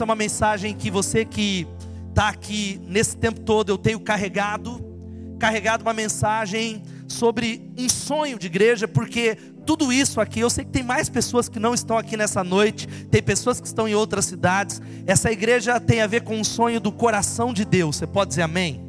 Essa é uma mensagem que você que está aqui nesse tempo todo, eu tenho carregado, carregado uma mensagem sobre um sonho de igreja, porque tudo isso aqui, eu sei que tem mais pessoas que não estão aqui nessa noite, tem pessoas que estão em outras cidades. Essa igreja tem a ver com um sonho do coração de Deus. Você pode dizer amém?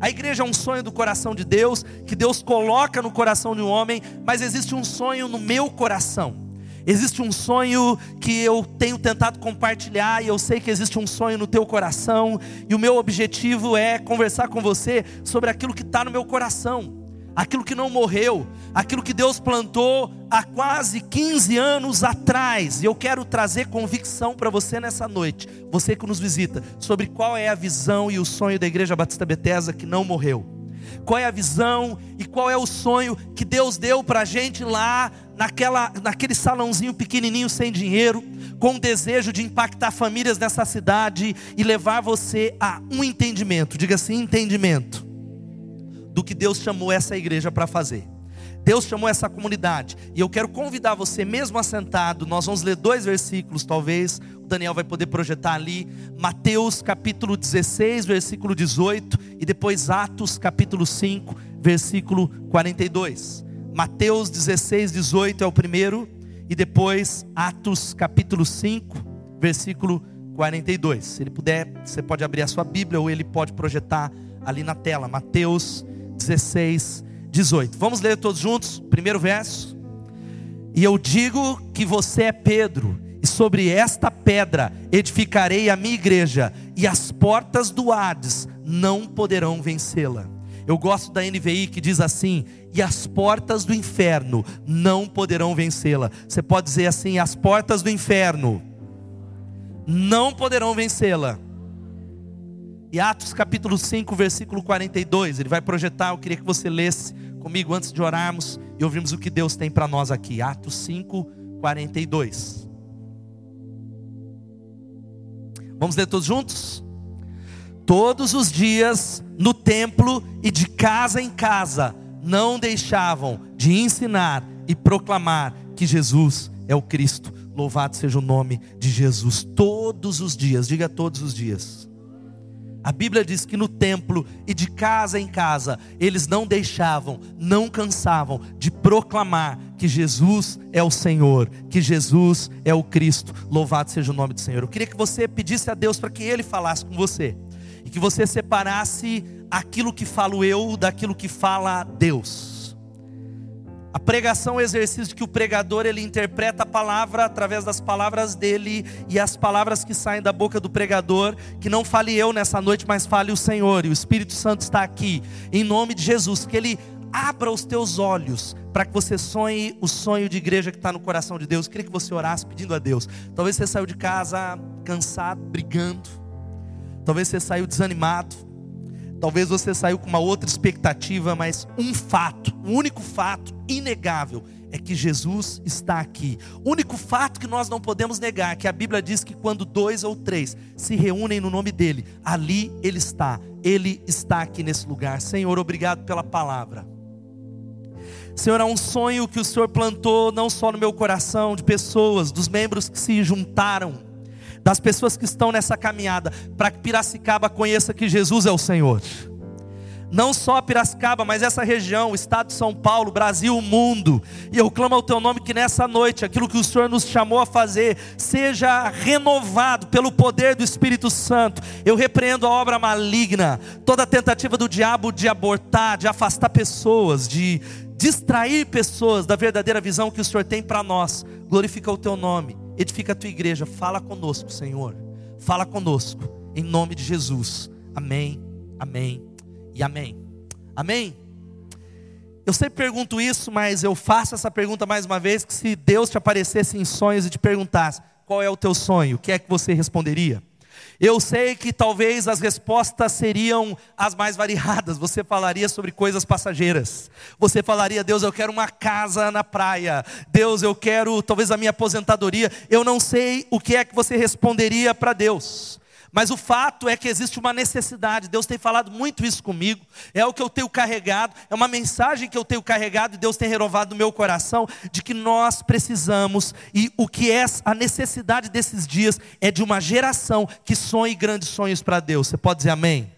A igreja é um sonho do coração de Deus, que Deus coloca no coração de um homem, mas existe um sonho no meu coração. Existe um sonho que eu tenho tentado compartilhar, e eu sei que existe um sonho no teu coração, e o meu objetivo é conversar com você sobre aquilo que está no meu coração aquilo que não morreu, aquilo que Deus plantou há quase 15 anos atrás. E eu quero trazer convicção para você nessa noite, você que nos visita, sobre qual é a visão e o sonho da Igreja Batista Betesda que não morreu. Qual é a visão e qual é o sonho que Deus deu para a gente lá naquela, naquele salãozinho pequenininho sem dinheiro, com o desejo de impactar famílias nessa cidade e levar você a um entendimento. Diga assim: entendimento do que Deus chamou essa igreja para fazer. Deus chamou essa comunidade. E eu quero convidar você, mesmo assentado, nós vamos ler dois versículos, talvez. O Daniel vai poder projetar ali. Mateus capítulo 16, versículo 18. E depois Atos capítulo 5, versículo 42. Mateus 16, 18 é o primeiro. E depois Atos capítulo 5, versículo 42. Se ele puder, você pode abrir a sua Bíblia ou ele pode projetar ali na tela. Mateus 16, 18. Vamos ler todos juntos? Primeiro verso. E eu digo que você é Pedro, e sobre esta pedra edificarei a minha igreja, e as portas do Hades não poderão vencê-la. Eu gosto da NVI que diz assim: e as portas do inferno não poderão vencê-la. Você pode dizer assim: as portas do inferno não poderão vencê-la. E Atos capítulo 5, versículo 42, ele vai projetar, eu queria que você lesse comigo antes de orarmos e ouvirmos o que Deus tem para nós aqui. Atos 5, 42. Vamos ler todos juntos? Todos os dias no templo e de casa em casa não deixavam de ensinar e proclamar que Jesus é o Cristo. Louvado seja o nome de Jesus. Todos os dias, diga todos os dias a Bíblia diz que no templo e de casa em casa, eles não deixavam, não cansavam de proclamar que Jesus é o Senhor, que Jesus é o Cristo. Louvado seja o nome do Senhor. Eu queria que você pedisse a Deus para que Ele falasse com você e que você separasse aquilo que falo eu daquilo que fala Deus. A pregação é um exercício que o pregador ele interpreta a palavra através das palavras dele e as palavras que saem da boca do pregador, que não fale eu nessa noite, mas fale o Senhor. E o Espírito Santo está aqui em nome de Jesus, que ele abra os teus olhos para que você sonhe o sonho de igreja que está no coração de Deus. Eu queria que você orasse pedindo a Deus. Talvez você saiu de casa cansado, brigando. Talvez você saiu desanimado. Talvez você saiu com uma outra expectativa, mas um fato, um único fato inegável é que Jesus está aqui. O único fato que nós não podemos negar é que a Bíblia diz que quando dois ou três se reúnem no nome dele, ali ele está. Ele está aqui nesse lugar. Senhor, obrigado pela palavra. Senhor, há um sonho que o Senhor plantou não só no meu coração, de pessoas, dos membros que se juntaram das pessoas que estão nessa caminhada, para que Piracicaba conheça que Jesus é o Senhor. Não só Piracicaba, mas essa região, o estado de São Paulo, Brasil, o mundo. E eu clamo ao teu nome que nessa noite, aquilo que o Senhor nos chamou a fazer, seja renovado pelo poder do Espírito Santo. Eu repreendo a obra maligna, toda tentativa do diabo de abortar, de afastar pessoas, de distrair pessoas da verdadeira visão que o Senhor tem para nós. Glorifica o teu nome edifica a tua igreja. Fala conosco, Senhor. Fala conosco, em nome de Jesus. Amém, amém e amém. Amém? Eu sempre pergunto isso, mas eu faço essa pergunta mais uma vez: que se Deus te aparecesse em sonhos e te perguntasse qual é o teu sonho, o que é que você responderia? Eu sei que talvez as respostas seriam as mais variadas. Você falaria sobre coisas passageiras. Você falaria, Deus, eu quero uma casa na praia. Deus, eu quero talvez a minha aposentadoria. Eu não sei o que é que você responderia para Deus. Mas o fato é que existe uma necessidade. Deus tem falado muito isso comigo. É o que eu tenho carregado, é uma mensagem que eu tenho carregado e Deus tem renovado no meu coração de que nós precisamos e o que é a necessidade desses dias é de uma geração que sonhe grandes sonhos para Deus. Você pode dizer amém?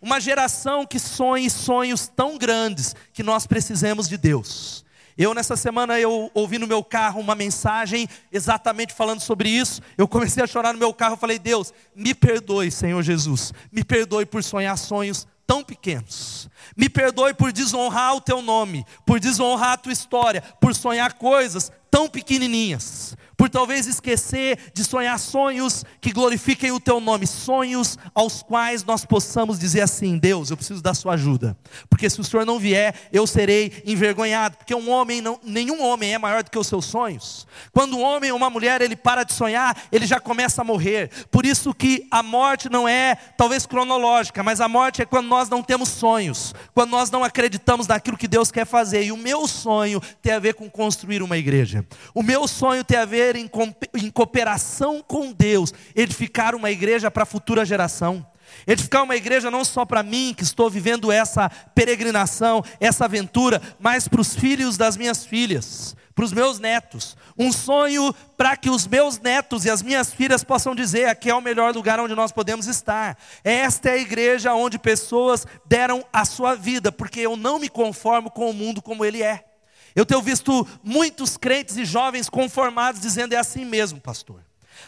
Uma geração que sonhe sonhos tão grandes que nós precisamos de Deus. Eu nessa semana eu ouvi no meu carro uma mensagem exatamente falando sobre isso. Eu comecei a chorar no meu carro, falei: "Deus, me perdoe, Senhor Jesus. Me perdoe por sonhar sonhos tão pequenos. Me perdoe por desonrar o teu nome, por desonrar a tua história, por sonhar coisas tão pequenininhas por talvez esquecer de sonhar sonhos que glorifiquem o teu nome, sonhos aos quais nós possamos dizer assim: Deus, eu preciso da sua ajuda, porque se o Senhor não vier, eu serei envergonhado, porque um homem não, nenhum homem é maior do que os seus sonhos. Quando um homem ou uma mulher ele para de sonhar, ele já começa a morrer. Por isso que a morte não é talvez cronológica, mas a morte é quando nós não temos sonhos, quando nós não acreditamos naquilo que Deus quer fazer. E o meu sonho tem a ver com construir uma igreja. O meu sonho tem a ver em, em cooperação com Deus, edificar uma igreja para a futura geração. Edificar uma igreja não só para mim, que estou vivendo essa peregrinação, essa aventura, mas para os filhos das minhas filhas, para os meus netos. Um sonho para que os meus netos e as minhas filhas possam dizer: aqui é o melhor lugar onde nós podemos estar. Esta é a igreja onde pessoas deram a sua vida, porque eu não me conformo com o mundo como ele é. Eu tenho visto muitos crentes e jovens conformados dizendo é assim mesmo, pastor.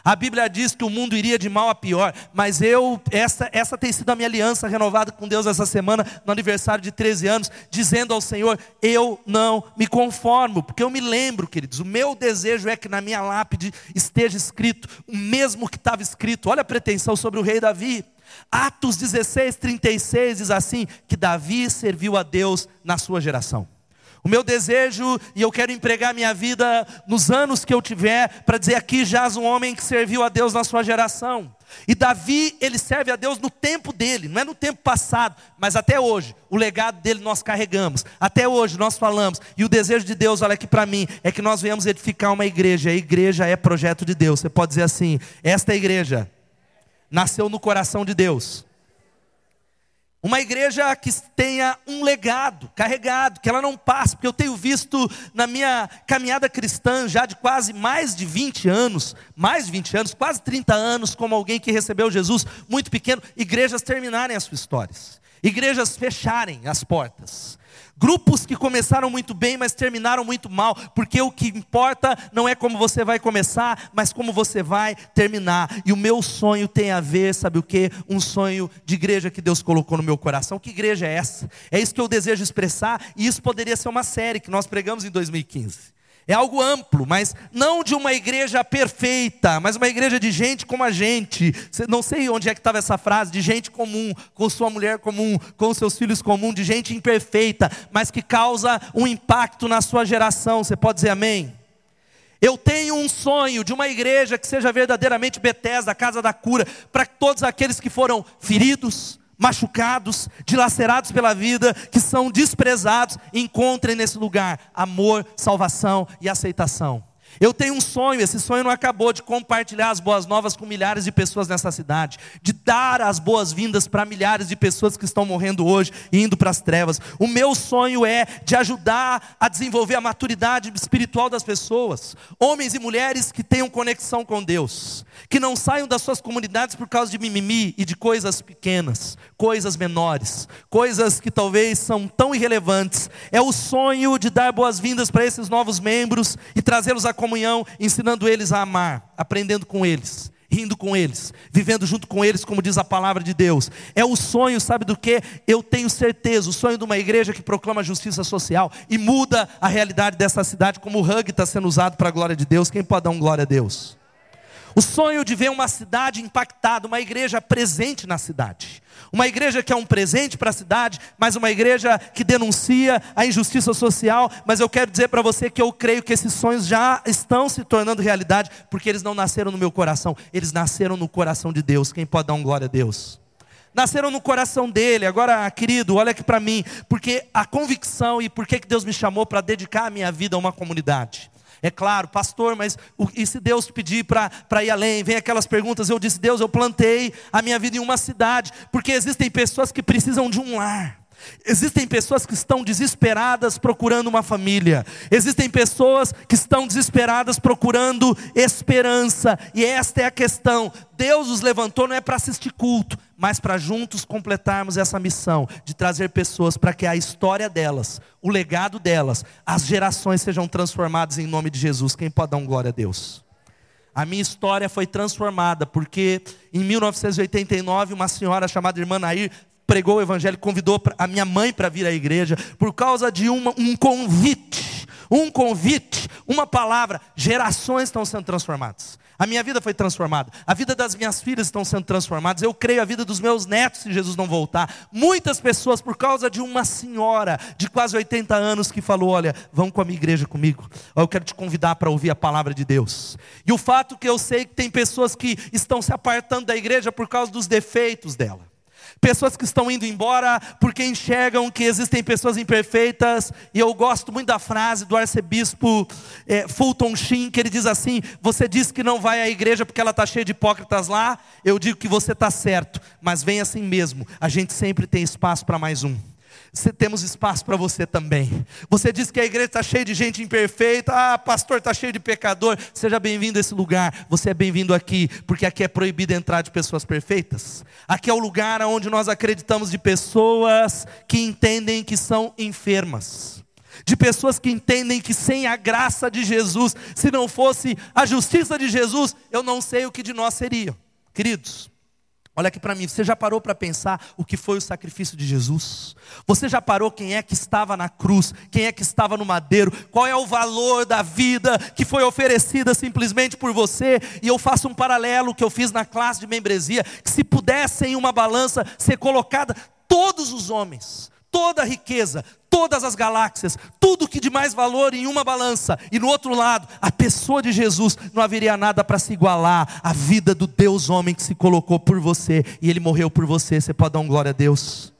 A Bíblia diz que o mundo iria de mal a pior, mas eu, essa, essa tem sido a minha aliança renovada com Deus essa semana, no aniversário de 13 anos, dizendo ao Senhor: eu não me conformo, porque eu me lembro, queridos, o meu desejo é que na minha lápide esteja escrito o mesmo que estava escrito. Olha a pretensão sobre o rei Davi. Atos 16, 36 diz assim: que Davi serviu a Deus na sua geração. O meu desejo, e eu quero empregar minha vida nos anos que eu tiver, para dizer aqui jaz um homem que serviu a Deus na sua geração. E Davi, ele serve a Deus no tempo dele, não é no tempo passado, mas até hoje, o legado dele nós carregamos, até hoje nós falamos, e o desejo de Deus, olha aqui para mim, é que nós venhamos edificar uma igreja, a igreja é projeto de Deus, você pode dizer assim: esta igreja nasceu no coração de Deus, uma igreja que tenha um legado carregado, que ela não passe, porque eu tenho visto na minha caminhada cristã já de quase mais de 20 anos, mais de 20 anos, quase 30 anos, como alguém que recebeu Jesus muito pequeno, igrejas terminarem as suas histórias, igrejas fecharem as portas, Grupos que começaram muito bem, mas terminaram muito mal, porque o que importa não é como você vai começar, mas como você vai terminar. E o meu sonho tem a ver, sabe o que? Um sonho de igreja que Deus colocou no meu coração. Que igreja é essa? É isso que eu desejo expressar, e isso poderia ser uma série que nós pregamos em 2015. É algo amplo, mas não de uma igreja perfeita, mas uma igreja de gente como a gente. Não sei onde é que estava essa frase, de gente comum, com sua mulher comum, com seus filhos comum, de gente imperfeita, mas que causa um impacto na sua geração. Você pode dizer amém? Eu tenho um sonho de uma igreja que seja verdadeiramente Bethesda, a casa da cura, para todos aqueles que foram feridos, machucados, dilacerados pela vida, que são desprezados, encontrem nesse lugar amor, salvação e aceitação. Eu tenho um sonho, esse sonho não acabou de compartilhar as boas novas com milhares de pessoas nessa cidade, de dar as boas-vindas para milhares de pessoas que estão morrendo hoje e indo para as trevas. O meu sonho é de ajudar a desenvolver a maturidade espiritual das pessoas, homens e mulheres que tenham conexão com Deus, que não saiam das suas comunidades por causa de mimimi e de coisas pequenas, coisas menores, coisas que talvez são tão irrelevantes. É o sonho de dar boas-vindas para esses novos membros e trazê-los à comunhão, ensinando eles a amar, aprendendo com eles, rindo com eles, vivendo junto com eles, como diz a palavra de Deus. É o sonho, sabe do que? Eu tenho certeza, o sonho de uma igreja que proclama justiça social e muda a realidade dessa cidade, como o hug está sendo usado para a glória de Deus. Quem pode dar um glória a Deus? O sonho de ver uma cidade impactada, uma igreja presente na cidade. Uma igreja que é um presente para a cidade, mas uma igreja que denuncia a injustiça social. Mas eu quero dizer para você que eu creio que esses sonhos já estão se tornando realidade, porque eles não nasceram no meu coração, eles nasceram no coração de Deus. Quem pode dar um glória a Deus? nasceram no coração dele. Agora, querido, olha aqui para mim, porque a convicção e por que Deus me chamou para dedicar a minha vida a uma comunidade. É claro, pastor, mas o, e se Deus pedir para ir além? Vem aquelas perguntas. Eu disse, Deus, eu plantei a minha vida em uma cidade, porque existem pessoas que precisam de um lar. Existem pessoas que estão desesperadas procurando uma família. Existem pessoas que estão desesperadas procurando esperança. E esta é a questão. Deus os levantou não é para assistir culto, mas para juntos completarmos essa missão de trazer pessoas para que a história delas, o legado delas, as gerações sejam transformadas em nome de Jesus. Quem pode dar um glória a Deus? A minha história foi transformada porque em 1989 uma senhora chamada irmã Nair pregou o evangelho, convidou a minha mãe para vir à igreja, por causa de uma, um convite, um convite, uma palavra, gerações estão sendo transformadas. A minha vida foi transformada, a vida das minhas filhas estão sendo transformadas, eu creio a vida dos meus netos se Jesus não voltar. Muitas pessoas, por causa de uma senhora de quase 80 anos que falou: Olha, vão com a minha igreja comigo, eu quero te convidar para ouvir a palavra de Deus. E o fato que eu sei que tem pessoas que estão se apartando da igreja por causa dos defeitos dela pessoas que estão indo embora porque enxergam que existem pessoas imperfeitas, e eu gosto muito da frase do arcebispo é, Fulton Sheen, que ele diz assim: Você diz que não vai à igreja porque ela está cheia de hipócritas lá, eu digo que você está certo, mas vem assim mesmo, a gente sempre tem espaço para mais um temos espaço para você também. Você diz que a igreja está cheia de gente imperfeita, ah, pastor está cheio de pecador. Seja bem-vindo a esse lugar. Você é bem-vindo aqui, porque aqui é proibido entrar de pessoas perfeitas. Aqui é o lugar onde nós acreditamos de pessoas que entendem que são enfermas. De pessoas que entendem que sem a graça de Jesus, se não fosse a justiça de Jesus, eu não sei o que de nós seria. Queridos, Olha aqui para mim, você já parou para pensar o que foi o sacrifício de Jesus? Você já parou quem é que estava na cruz, quem é que estava no madeiro, qual é o valor da vida que foi oferecida simplesmente por você? E eu faço um paralelo que eu fiz na classe de membresia, que se pudesse em uma balança ser colocada todos os homens, toda a riqueza, todas as galáxias, tudo que de mais valor em uma balança, e no outro lado, a pessoa de Jesus, não haveria nada para se igualar à vida do Deus homem que se colocou por você, e ele morreu por você. Você pode dar um glória a Deus?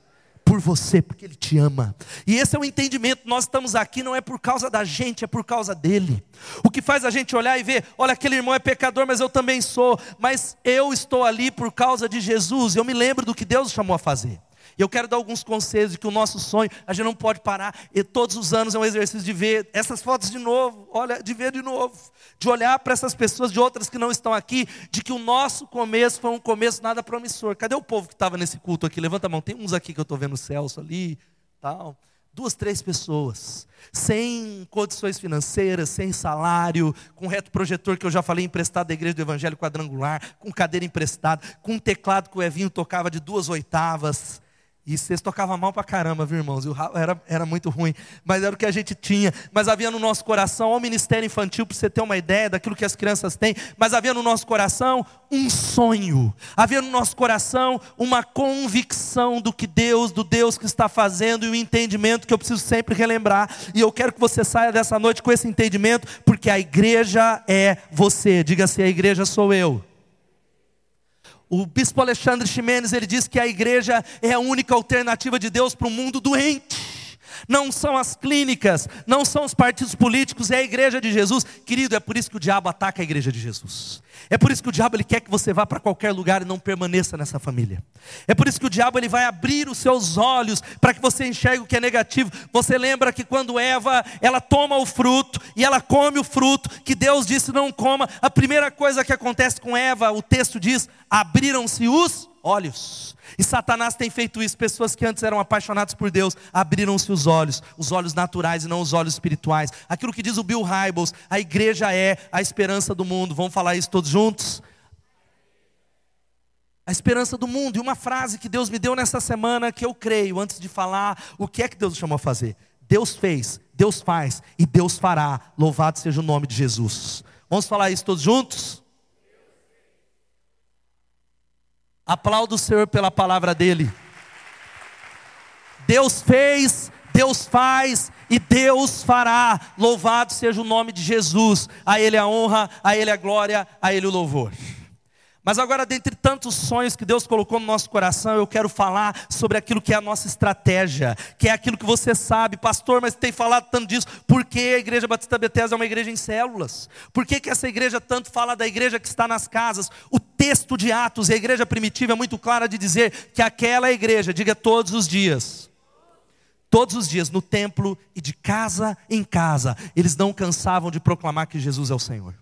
Por você, porque Ele te ama. E esse é o entendimento. Nós estamos aqui não é por causa da gente, é por causa dele. O que faz a gente olhar e ver: olha, aquele irmão é pecador, mas eu também sou. Mas eu estou ali por causa de Jesus. Eu me lembro do que Deus chamou a fazer. E eu quero dar alguns conselhos de que o nosso sonho, a gente não pode parar, e todos os anos é um exercício de ver essas fotos de novo, olha, de ver de novo, de olhar para essas pessoas, de outras que não estão aqui, de que o nosso começo foi um começo nada promissor. Cadê o povo que estava nesse culto aqui? Levanta a mão, tem uns aqui que eu estou vendo o Celso ali, tal. Duas, três pessoas, sem condições financeiras, sem salário, com reto projetor que eu já falei emprestado da igreja do Evangelho Quadrangular, com cadeira emprestada, com um teclado que o Evinho tocava de duas oitavas, e vocês tocavam mal pra caramba, viu, irmãos? Era, era muito ruim, mas era o que a gente tinha. Mas havia no nosso coração, o ministério infantil, para você ter uma ideia daquilo que as crianças têm, mas havia no nosso coração um sonho, havia no nosso coração uma convicção do que Deus, do Deus que está fazendo, e o um entendimento que eu preciso sempre relembrar. E eu quero que você saia dessa noite com esse entendimento, porque a igreja é você. Diga assim: a igreja sou eu. O bispo Alexandre Ximenes, ele diz que a igreja é a única alternativa de Deus para o mundo doente não são as clínicas, não são os partidos políticos, é a igreja de Jesus. Querido, é por isso que o diabo ataca a igreja de Jesus. É por isso que o diabo ele quer que você vá para qualquer lugar e não permaneça nessa família. É por isso que o diabo ele vai abrir os seus olhos para que você enxergue o que é negativo. Você lembra que quando Eva, ela toma o fruto e ela come o fruto que Deus disse não coma, a primeira coisa que acontece com Eva, o texto diz, abriram-se os olhos. E Satanás tem feito isso. Pessoas que antes eram apaixonadas por Deus abriram-se os olhos, os olhos naturais e não os olhos espirituais. Aquilo que diz o Bill Hybels: a igreja é a esperança do mundo. Vamos falar isso todos juntos? A esperança do mundo. E uma frase que Deus me deu nessa semana que eu creio, antes de falar o que é que Deus chamou a fazer. Deus fez, Deus faz e Deus fará. Louvado seja o nome de Jesus. Vamos falar isso todos juntos? Aplauda o Senhor pela palavra dele. Deus fez, Deus faz e Deus fará. Louvado seja o nome de Jesus. A Ele a honra, a Ele a glória, a Ele o louvor. Mas agora, dentre tantos sonhos que Deus colocou no nosso coração, eu quero falar sobre aquilo que é a nossa estratégia, que é aquilo que você sabe, pastor, mas tem falado tanto disso, por que a Igreja Batista Bethesda é uma igreja em células? Por que, que essa igreja tanto fala da igreja que está nas casas? O texto de Atos e a igreja primitiva é muito clara de dizer que aquela igreja, diga todos os dias, todos os dias, no templo e de casa em casa, eles não cansavam de proclamar que Jesus é o Senhor.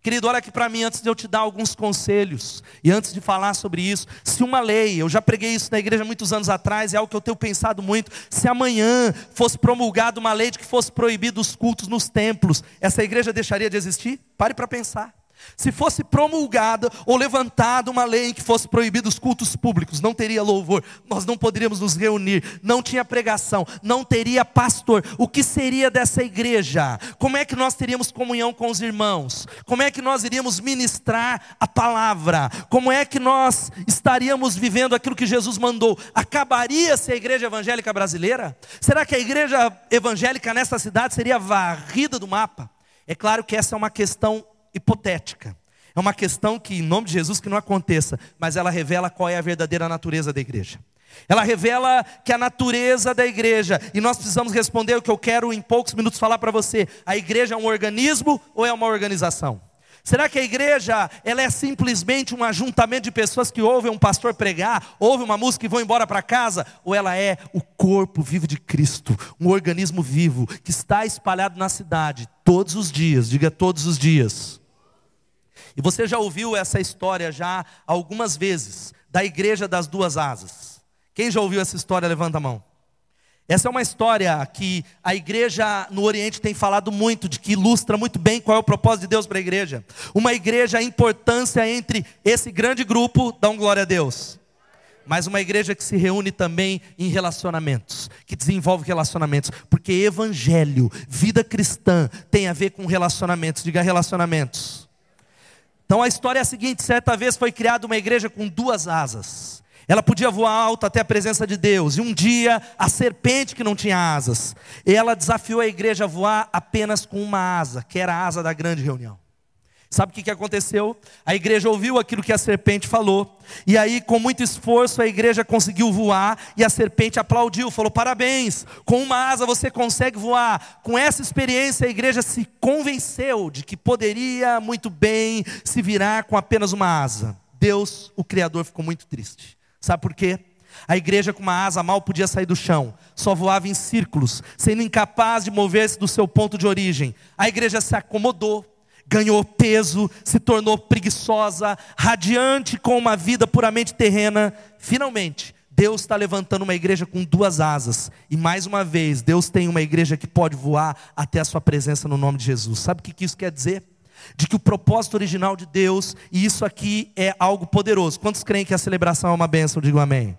Querido, olha aqui para mim antes de eu te dar alguns conselhos e antes de falar sobre isso. Se uma lei, eu já preguei isso na igreja muitos anos atrás, é algo que eu tenho pensado muito. Se amanhã fosse promulgada uma lei de que fosse proibido os cultos nos templos, essa igreja deixaria de existir? Pare para pensar. Se fosse promulgada ou levantada uma lei em que fosse proibido os cultos públicos, não teria louvor, nós não poderíamos nos reunir, não tinha pregação, não teria pastor. O que seria dessa igreja? Como é que nós teríamos comunhão com os irmãos? Como é que nós iríamos ministrar a palavra? Como é que nós estaríamos vivendo aquilo que Jesus mandou? Acabaria-se a igreja evangélica brasileira? Será que a igreja evangélica nessa cidade seria varrida do mapa? É claro que essa é uma questão hipotética. É uma questão que, em nome de Jesus, que não aconteça, mas ela revela qual é a verdadeira natureza da igreja. Ela revela que a natureza da igreja, e nós precisamos responder o que eu quero em poucos minutos falar para você: a igreja é um organismo ou é uma organização? Será que a igreja ela é simplesmente um ajuntamento de pessoas que ouvem um pastor pregar, ouvem uma música e vão embora para casa? Ou ela é o corpo vivo de Cristo, um organismo vivo que está espalhado na cidade todos os dias, diga todos os dias e você já ouviu essa história já algumas vezes, da igreja das duas asas. Quem já ouviu essa história, levanta a mão. Essa é uma história que a igreja no Oriente tem falado muito, de que ilustra muito bem qual é o propósito de Deus para a igreja. Uma igreja, a importância entre esse grande grupo, dá um glória a Deus. Mas uma igreja que se reúne também em relacionamentos, que desenvolve relacionamentos, porque evangelho, vida cristã, tem a ver com relacionamentos, diga relacionamentos. Então a história é a seguinte: certa vez foi criada uma igreja com duas asas. Ela podia voar alto até a presença de Deus. E um dia, a serpente que não tinha asas, ela desafiou a igreja a voar apenas com uma asa, que era a asa da grande reunião. Sabe o que, aconteceu? A igreja ouviu aquilo que a serpente falou, e aí, com muito esforço, a igreja conseguiu voar, e a serpente aplaudiu, falou: Parabéns, com uma asa você consegue voar. Com essa experiência, a igreja se convenceu de que poderia muito bem se virar com apenas uma asa. Deus, o Criador, ficou muito triste. Sabe por quê? A igreja com uma asa mal podia sair do chão, só voava em círculos, sendo incapaz de mover-se do seu ponto de origem. A igreja se acomodou, ganhou peso, se tornou preguiçosa, radiante com uma vida puramente terrena. Finalmente, Deus está levantando uma igreja com duas asas. E mais uma vez, Deus tem uma igreja que pode voar até a sua presença no nome de Jesus. Sabe o que isso quer dizer? De que o propósito original de Deus, e isso aqui é algo poderoso. Quantos creem que a celebração é uma bênção? Digo amém.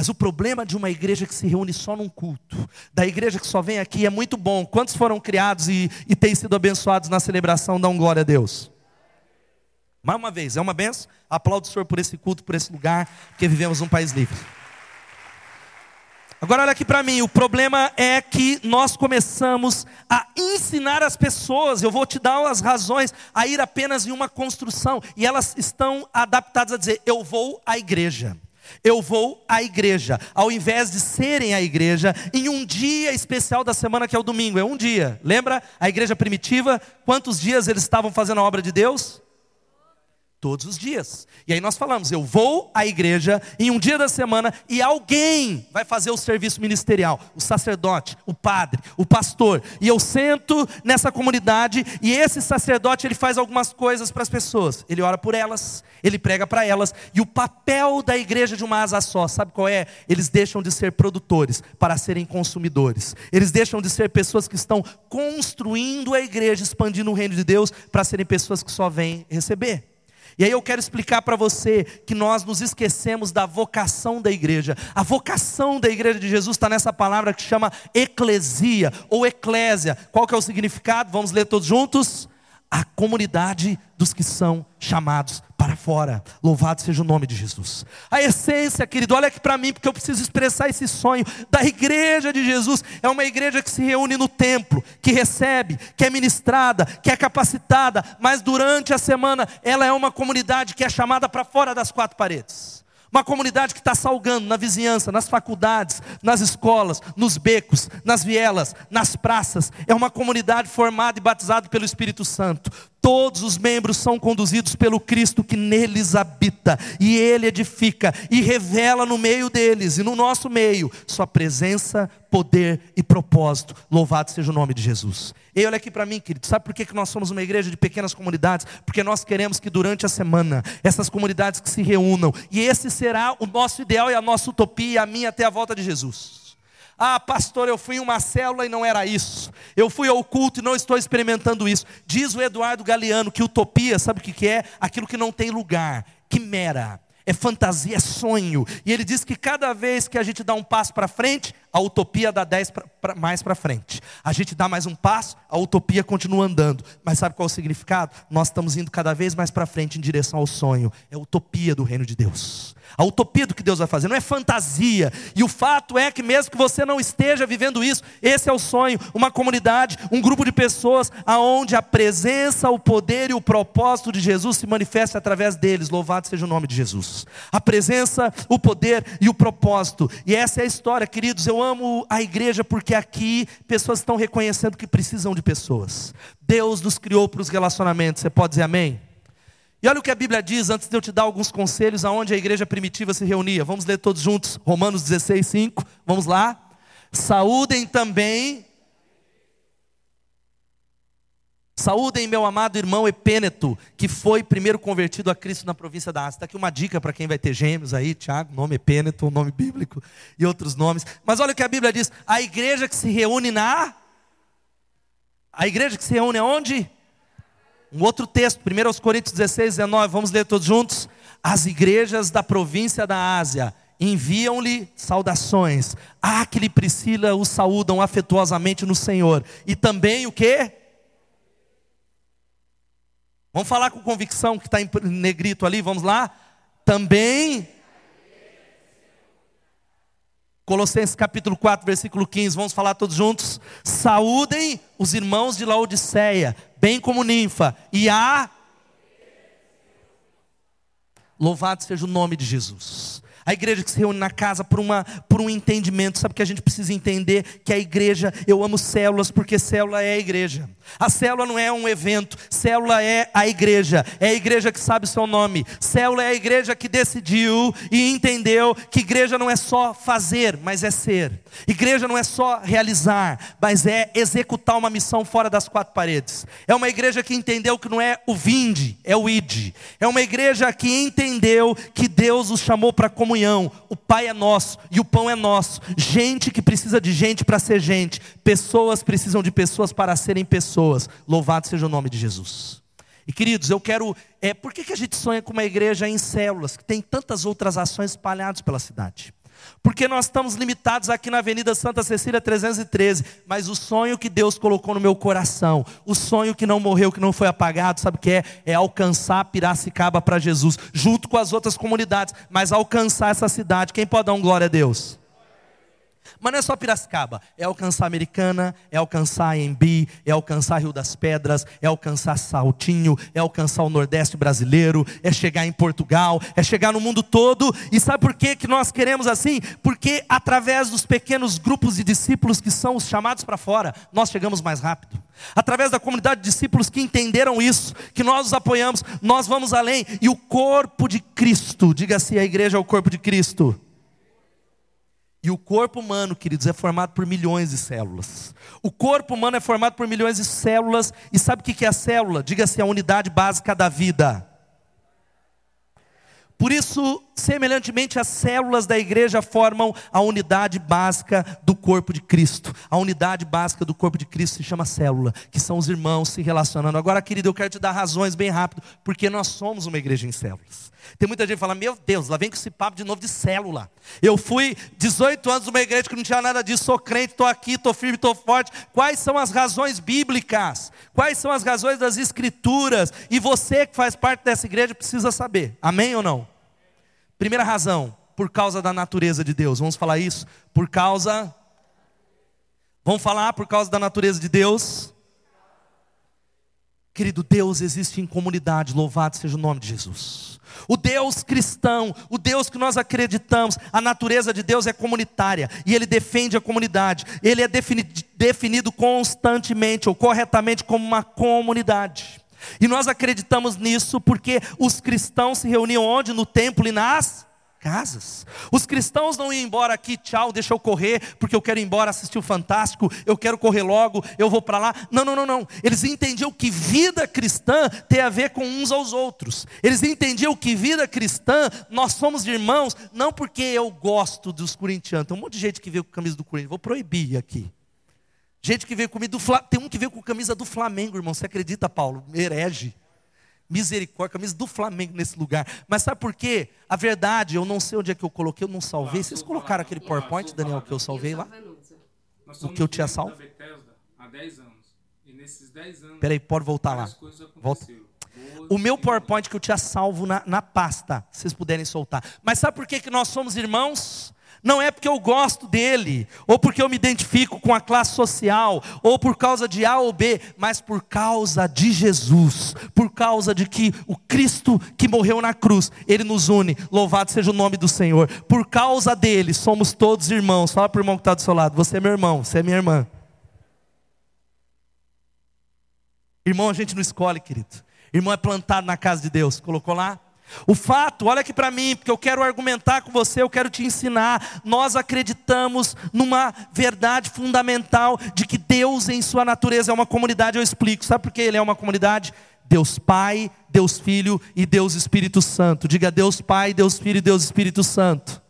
Mas o problema de uma igreja que se reúne só num culto, da igreja que só vem aqui, é muito bom. Quantos foram criados e, e têm sido abençoados na celebração? Dão glória a Deus. Mais uma vez, é uma benção. Aplaudo o Senhor por esse culto, por esse lugar, porque vivemos num país livre. Agora olha aqui para mim, o problema é que nós começamos a ensinar as pessoas, eu vou te dar as razões, a ir apenas em uma construção, e elas estão adaptadas a dizer: eu vou à igreja. Eu vou à igreja, ao invés de serem à igreja em um dia especial da semana que é o domingo, é um dia. Lembra a igreja primitiva? Quantos dias eles estavam fazendo a obra de Deus? Todos os dias. E aí nós falamos: eu vou à igreja em um dia da semana e alguém vai fazer o serviço ministerial, o sacerdote, o padre, o pastor. E eu sento nessa comunidade e esse sacerdote ele faz algumas coisas para as pessoas. Ele ora por elas, ele prega para elas. E o papel da igreja de uma asa só, sabe qual é? Eles deixam de ser produtores para serem consumidores. Eles deixam de ser pessoas que estão construindo a igreja, expandindo o reino de Deus, para serem pessoas que só vêm receber. E aí eu quero explicar para você que nós nos esquecemos da vocação da igreja. A vocação da igreja de Jesus está nessa palavra que chama eclesia ou eclésia. Qual que é o significado? Vamos ler todos juntos? A comunidade dos que são chamados para fora. Louvado seja o nome de Jesus. A essência, querido, olha aqui para mim, porque eu preciso expressar esse sonho da igreja de Jesus. É uma igreja que se reúne no templo, que recebe, que é ministrada, que é capacitada, mas durante a semana ela é uma comunidade que é chamada para fora das quatro paredes. Uma comunidade que está salgando na vizinhança, nas faculdades, nas escolas, nos becos, nas vielas, nas praças. É uma comunidade formada e batizada pelo Espírito Santo. Todos os membros são conduzidos pelo Cristo que neles habita, e Ele edifica e revela no meio deles e no nosso meio Sua presença, poder e propósito. Louvado seja o nome de Jesus. E olha aqui para mim, querido, sabe por que nós somos uma igreja de pequenas comunidades? Porque nós queremos que durante a semana, essas comunidades que se reúnam, e esse será o nosso ideal e a nossa utopia, a minha até a volta de Jesus. Ah, pastor, eu fui em uma célula e não era isso. Eu fui ao culto e não estou experimentando isso. Diz o Eduardo Galeano que utopia, sabe o que é? Aquilo que não tem lugar, quimera, é fantasia, é sonho. E ele diz que cada vez que a gente dá um passo para frente, a utopia dá dez pra, pra, mais para frente. A gente dá mais um passo, a utopia continua andando. Mas sabe qual é o significado? Nós estamos indo cada vez mais para frente em direção ao sonho. É a utopia do reino de Deus. A utopia do que Deus vai fazer, não é fantasia. E o fato é que, mesmo que você não esteja vivendo isso, esse é o sonho: uma comunidade, um grupo de pessoas, aonde a presença, o poder e o propósito de Jesus se manifesta através deles. Louvado seja o nome de Jesus. A presença, o poder e o propósito. E essa é a história, queridos. Eu amo a igreja porque aqui pessoas estão reconhecendo que precisam de pessoas. Deus nos criou para os relacionamentos. Você pode dizer amém? E olha o que a Bíblia diz, antes de eu te dar alguns conselhos aonde a igreja primitiva se reunia. Vamos ler todos juntos, Romanos 16, 5. Vamos lá. Saúdem também. Saúdem meu amado irmão Epêneto, que foi primeiro convertido a Cristo na província da Ásia. Está aqui uma dica para quem vai ter gêmeos aí, Tiago, nome Epêneto, nome bíblico e outros nomes. Mas olha o que a Bíblia diz: a igreja que se reúne na. A igreja que se reúne aonde? Um outro texto, 1 Coríntios 16, 19, vamos ler todos juntos. As igrejas da província da Ásia enviam-lhe saudações. Aquile e Priscila o saúdam afetuosamente no Senhor. E também o que? Vamos falar com convicção que está em negrito ali, vamos lá? Também. Colossenses capítulo 4, versículo 15, vamos falar todos juntos? Saúdem os irmãos de Laodiceia, bem como ninfa, e a. Louvado seja o nome de Jesus. A igreja que se reúne na casa por, uma, por um entendimento. Sabe que a gente precisa entender que a igreja, eu amo células porque célula é a igreja. A célula não é um evento, célula é a igreja. É a igreja que sabe o seu nome. Célula é a igreja que decidiu e entendeu que igreja não é só fazer, mas é ser. Igreja não é só realizar, mas é executar uma missão fora das quatro paredes. É uma igreja que entendeu que não é o vinde, é o id. É uma igreja que entendeu que Deus os chamou para comunhão comunhão. O Pai é nosso e o pão é nosso. Gente que precisa de gente para ser gente. Pessoas precisam de pessoas para serem pessoas. Louvado seja o nome de Jesus. E queridos, eu quero. É, por que, que a gente sonha com uma igreja em células, que tem tantas outras ações espalhadas pela cidade? Porque nós estamos limitados aqui na Avenida Santa Cecília 313, mas o sonho que Deus colocou no meu coração, o sonho que não morreu, que não foi apagado, sabe o que é? É alcançar Piracicaba para Jesus, junto com as outras comunidades, mas alcançar essa cidade. Quem pode dar um glória a Deus? Mas não é só Piracicaba, é alcançar Americana, é alcançar Embi, é alcançar Rio das Pedras, é alcançar Saltinho, é alcançar o Nordeste brasileiro, é chegar em Portugal, é chegar no mundo todo. E sabe por que, que nós queremos assim? Porque através dos pequenos grupos de discípulos que são os chamados para fora, nós chegamos mais rápido. Através da comunidade de discípulos que entenderam isso, que nós os apoiamos, nós vamos além. E o corpo de Cristo, diga assim: a igreja é o corpo de Cristo e o corpo humano, queridos, é formado por milhões de células. O corpo humano é formado por milhões de células. E sabe o que é a célula? Diga-se a unidade básica da vida. Por isso, Semelhantemente, as células da igreja formam a unidade básica do corpo de Cristo. A unidade básica do corpo de Cristo se chama célula, que são os irmãos se relacionando. Agora, querido, eu quero te dar razões bem rápido, porque nós somos uma igreja em células. Tem muita gente que fala: Meu Deus, lá vem com esse papo de novo de célula. Eu fui 18 anos numa igreja que não tinha nada disso, sou crente, estou aqui, estou firme, estou forte. Quais são as razões bíblicas? Quais são as razões das Escrituras? E você que faz parte dessa igreja precisa saber. Amém ou não? Primeira razão, por causa da natureza de Deus. Vamos falar isso? Por causa. Vamos falar por causa da natureza de Deus? Querido, Deus existe em comunidade, louvado seja o nome de Jesus. O Deus cristão, o Deus que nós acreditamos, a natureza de Deus é comunitária e Ele defende a comunidade. Ele é definido, constantemente ou corretamente como uma comunidade. E nós acreditamos nisso porque os cristãos se reuniam onde? No templo e nas casas. Os cristãos não iam embora aqui, tchau, deixa eu correr, porque eu quero ir embora assistir o Fantástico, eu quero correr logo, eu vou para lá. Não, não, não, não. Eles entendiam que vida cristã tem a ver com uns aos outros. Eles entendiam que vida cristã, nós somos irmãos, não porque eu gosto dos corintianos. Tem um monte de gente que veio com a camisa do Corinthians, vou proibir aqui. Gente que veio comigo do Flamengo. Tem um que veio com camisa do Flamengo, irmão. Você acredita, Paulo? Herege. Misericórdia, camisa do Flamengo nesse lugar. Mas sabe por quê? A verdade, eu não sei onde é que eu coloquei, eu não salvei. Vocês colocaram aquele PowerPoint, Daniel, que eu salvei lá? O que eu tinha salvo? Há 10 anos. E nesses 10 anos. Peraí, pode voltar lá. Volta. O meu PowerPoint que eu tinha salvo na, na pasta, se vocês puderem soltar. Mas sabe por que, que nós somos irmãos? Não é porque eu gosto dele, ou porque eu me identifico com a classe social, ou por causa de A ou B, mas por causa de Jesus, por causa de que o Cristo que morreu na cruz, ele nos une. Louvado seja o nome do Senhor. Por causa dele, somos todos irmãos. Fala para o irmão que está do seu lado: você é meu irmão, você é minha irmã. Irmão, a gente não escolhe, querido. Irmão é plantado na casa de Deus. Colocou lá? O fato, olha aqui para mim, porque eu quero argumentar com você, eu quero te ensinar. Nós acreditamos numa verdade fundamental de que Deus, em sua natureza, é uma comunidade. Eu explico, sabe por que Ele é uma comunidade? Deus Pai, Deus Filho e Deus Espírito Santo. Diga Deus Pai, Deus Filho e Deus Espírito Santo.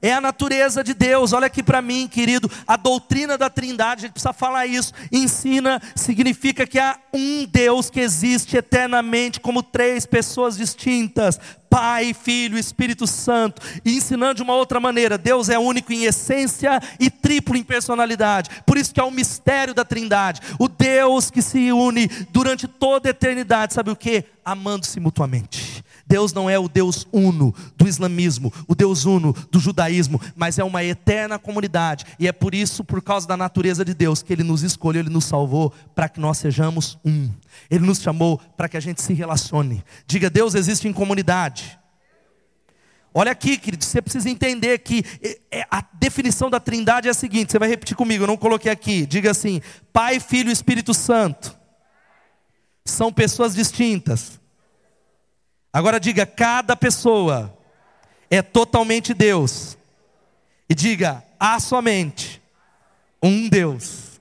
É a natureza de Deus. Olha aqui para mim, querido. A doutrina da Trindade, a gente precisa falar isso. Ensina, significa que há um Deus que existe eternamente, como três pessoas distintas: Pai, Filho Espírito Santo. E ensinando de uma outra maneira: Deus é único em essência e triplo em personalidade. Por isso que é o mistério da Trindade. O Deus que se une durante toda a eternidade, sabe o que? Amando-se mutuamente. Deus não é o Deus uno do islamismo, o Deus uno do judaísmo, mas é uma eterna comunidade. E é por isso, por causa da natureza de Deus, que Ele nos escolheu, Ele nos salvou para que nós sejamos um. Ele nos chamou para que a gente se relacione. Diga, Deus existe em comunidade. Olha aqui, querido, você precisa entender que é, a definição da trindade é a seguinte: você vai repetir comigo, eu não coloquei aqui. Diga assim: Pai, Filho e Espírito Santo são pessoas distintas Agora diga: cada pessoa é totalmente Deus. E diga: há somente um Deus.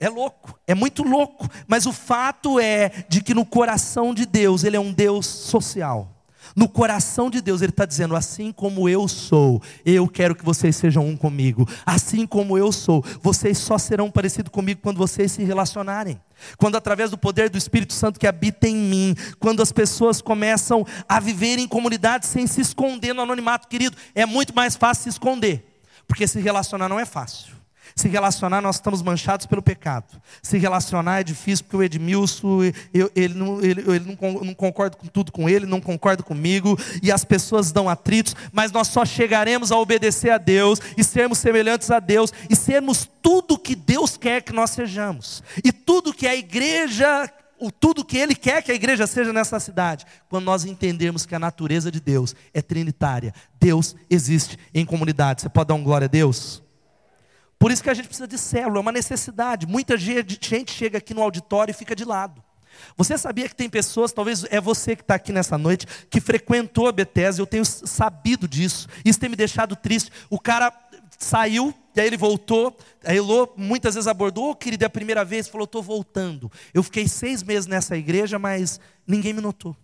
É louco, é muito louco, mas o fato é de que no coração de Deus, Ele é um Deus social. No coração de Deus, Ele está dizendo: assim como eu sou, eu quero que vocês sejam um comigo. Assim como eu sou, vocês só serão parecidos comigo quando vocês se relacionarem. Quando, através do poder do Espírito Santo que habita em mim, quando as pessoas começam a viver em comunidade sem se esconder no anonimato, querido, é muito mais fácil se esconder, porque se relacionar não é fácil. Se relacionar, nós estamos manchados pelo pecado. Se relacionar é difícil porque o Edmilson, eu, ele, não, ele, ele não, não concorda com tudo com ele, não concorda comigo, e as pessoas dão atritos, mas nós só chegaremos a obedecer a Deus e sermos semelhantes a Deus e sermos tudo que Deus quer que nós sejamos. E tudo que a igreja o tudo que Ele quer que a igreja seja nessa cidade, quando nós entendermos que a natureza de Deus é trinitária, Deus existe em comunidade. Você pode dar um glória a Deus? Por isso que a gente precisa de célula, é uma necessidade. Muita gente chega aqui no auditório e fica de lado. Você sabia que tem pessoas, talvez é você que está aqui nessa noite, que frequentou a Bethesda, eu tenho sabido disso, isso tem me deixado triste. O cara saiu, e aí ele voltou, a Elô muitas vezes abordou, oh, querido, é a primeira vez, falou, estou voltando. Eu fiquei seis meses nessa igreja, mas ninguém me notou.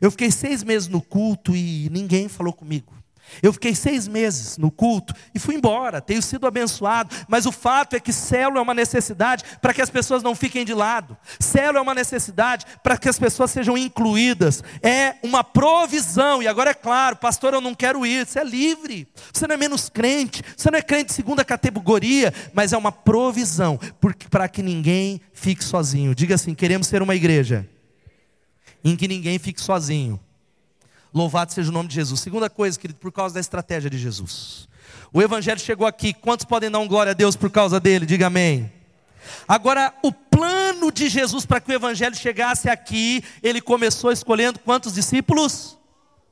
Eu fiquei seis meses no culto e ninguém falou comigo. Eu fiquei seis meses no culto e fui embora, tenho sido abençoado, mas o fato é que célula é uma necessidade para que as pessoas não fiquem de lado, célula é uma necessidade para que as pessoas sejam incluídas, é uma provisão, e agora é claro, pastor, eu não quero ir, você é livre, você não é menos crente, você não é crente de segunda categoria, mas é uma provisão para que ninguém fique sozinho. Diga assim: queremos ser uma igreja em que ninguém fique sozinho. Louvado seja o nome de Jesus. Segunda coisa, querido, por causa da estratégia de Jesus. O Evangelho chegou aqui. Quantos podem dar um glória a Deus por causa dele? Diga amém. Agora, o plano de Jesus para que o Evangelho chegasse aqui, ele começou escolhendo quantos discípulos?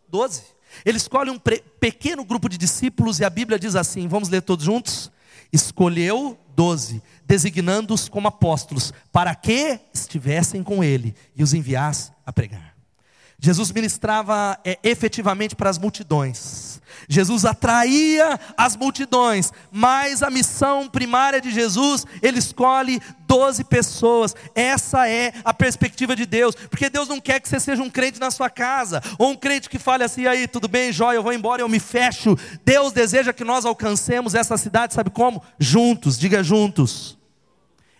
Doze. Ele escolhe um pequeno grupo de discípulos e a Bíblia diz assim: vamos ler todos juntos? Escolheu doze, designando-os como apóstolos, para que estivessem com ele e os enviasse a pregar. Jesus ministrava é, efetivamente para as multidões. Jesus atraía as multidões, mas a missão primária de Jesus, ele escolhe 12 pessoas. Essa é a perspectiva de Deus, porque Deus não quer que você seja um crente na sua casa, ou um crente que fale assim: aí, tudo bem, jóia, eu vou embora, eu me fecho. Deus deseja que nós alcancemos essa cidade, sabe como? Juntos, diga juntos.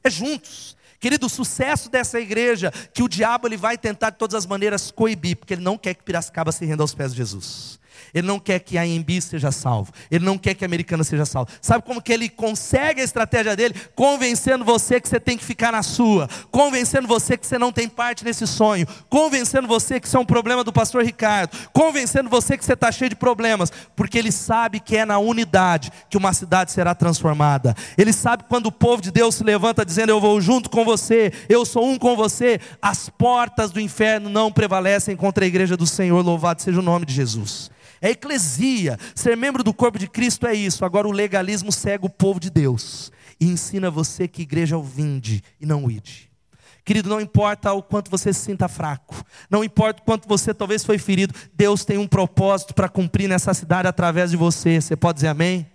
É juntos. Querido, o sucesso dessa igreja, que o diabo ele vai tentar de todas as maneiras coibir, porque ele não quer que Piracicaba se renda aos pés de Jesus. Ele não quer que a Embi seja salvo. Ele não quer que a Americana seja salvo. Sabe como que ele consegue a estratégia dele? Convencendo você que você tem que ficar na sua. Convencendo você que você não tem parte nesse sonho. Convencendo você que isso é um problema do pastor Ricardo. Convencendo você que você está cheio de problemas. Porque ele sabe que é na unidade que uma cidade será transformada. Ele sabe quando o povo de Deus se levanta dizendo eu vou junto com você, eu sou um com você, as portas do inferno não prevalecem contra a igreja do Senhor. Louvado seja o nome de Jesus. É eclesia. Ser membro do corpo de Cristo é isso. Agora o legalismo cega o povo de Deus e ensina você que igreja é o vinde e não o ide. Querido, não importa o quanto você se sinta fraco, não importa o quanto você talvez foi ferido, Deus tem um propósito para cumprir nessa cidade através de você. Você pode dizer amém?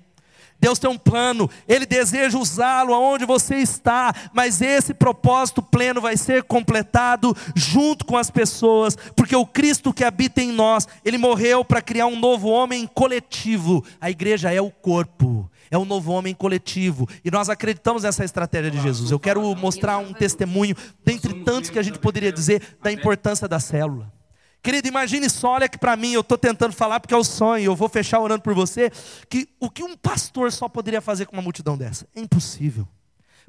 Deus tem um plano, Ele deseja usá-lo aonde você está, mas esse propósito pleno vai ser completado junto com as pessoas, porque o Cristo que habita em nós, Ele morreu para criar um novo homem coletivo. A igreja é o corpo, é o novo homem coletivo, e nós acreditamos nessa estratégia de Jesus. Eu quero mostrar um testemunho, dentre tantos que a gente poderia dizer, da importância da célula. Querido, imagine só, olha que para mim, eu estou tentando falar porque é o sonho, eu vou fechar orando por você, que o que um pastor só poderia fazer com uma multidão dessa? É impossível.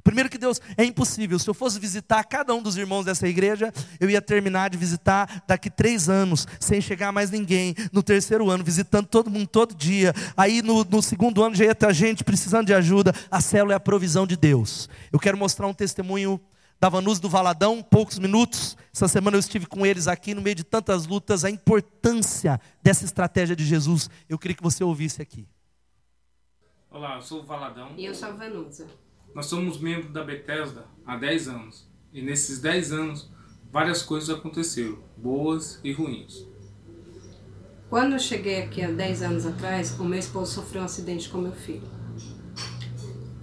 Primeiro que Deus, é impossível. Se eu fosse visitar cada um dos irmãos dessa igreja, eu ia terminar de visitar daqui três anos, sem chegar mais ninguém. No terceiro ano, visitando todo mundo todo dia. Aí no, no segundo ano já ia ter gente precisando de ajuda. A célula é a provisão de Deus. Eu quero mostrar um testemunho da Vanus do Valadão, poucos minutos. Essa semana eu estive com eles aqui, no meio de tantas lutas, a importância dessa estratégia de Jesus. Eu queria que você ouvisse aqui. Olá, eu sou o Valadão. E eu sou a Vanusa. Nós somos membros da Bethesda há 10 anos. E nesses 10 anos, várias coisas aconteceram, boas e ruins. Quando eu cheguei aqui há 10 anos atrás, o meu esposo sofreu um acidente com meu filho.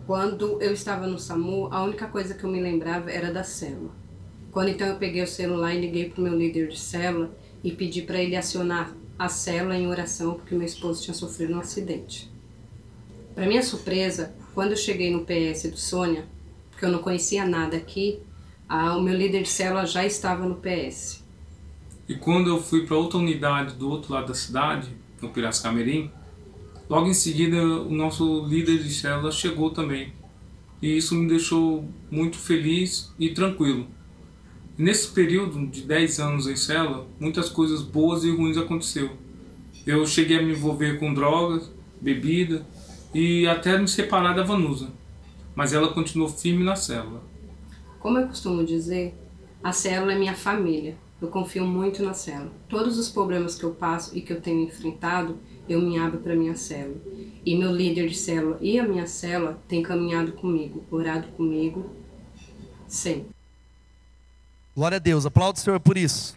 Quando eu estava no SAMU, a única coisa que eu me lembrava era da célula. Quando então eu peguei o celular e liguei para o meu líder de célula e pedi para ele acionar a célula em oração porque meu esposo tinha sofrido um acidente. Para minha surpresa, quando eu cheguei no PS do Sônia, porque eu não conhecia nada aqui, a, o meu líder de célula já estava no PS. E quando eu fui para outra unidade do outro lado da cidade, no Piracicamirim, Logo em seguida, o nosso líder de célula chegou também. E isso me deixou muito feliz e tranquilo. nesse período de 10 anos em célula, muitas coisas boas e ruins aconteceram. Eu cheguei a me envolver com drogas, bebida e até me separar da Vanusa. Mas ela continuou firme na célula. Como eu costumo dizer, a célula é minha família. Eu confio muito na célula. Todos os problemas que eu passo e que eu tenho enfrentado, eu me abro para minha célula. E meu líder de célula e a minha célula têm caminhado comigo, orado comigo, sempre. Glória a Deus, aplaudo o Senhor por isso.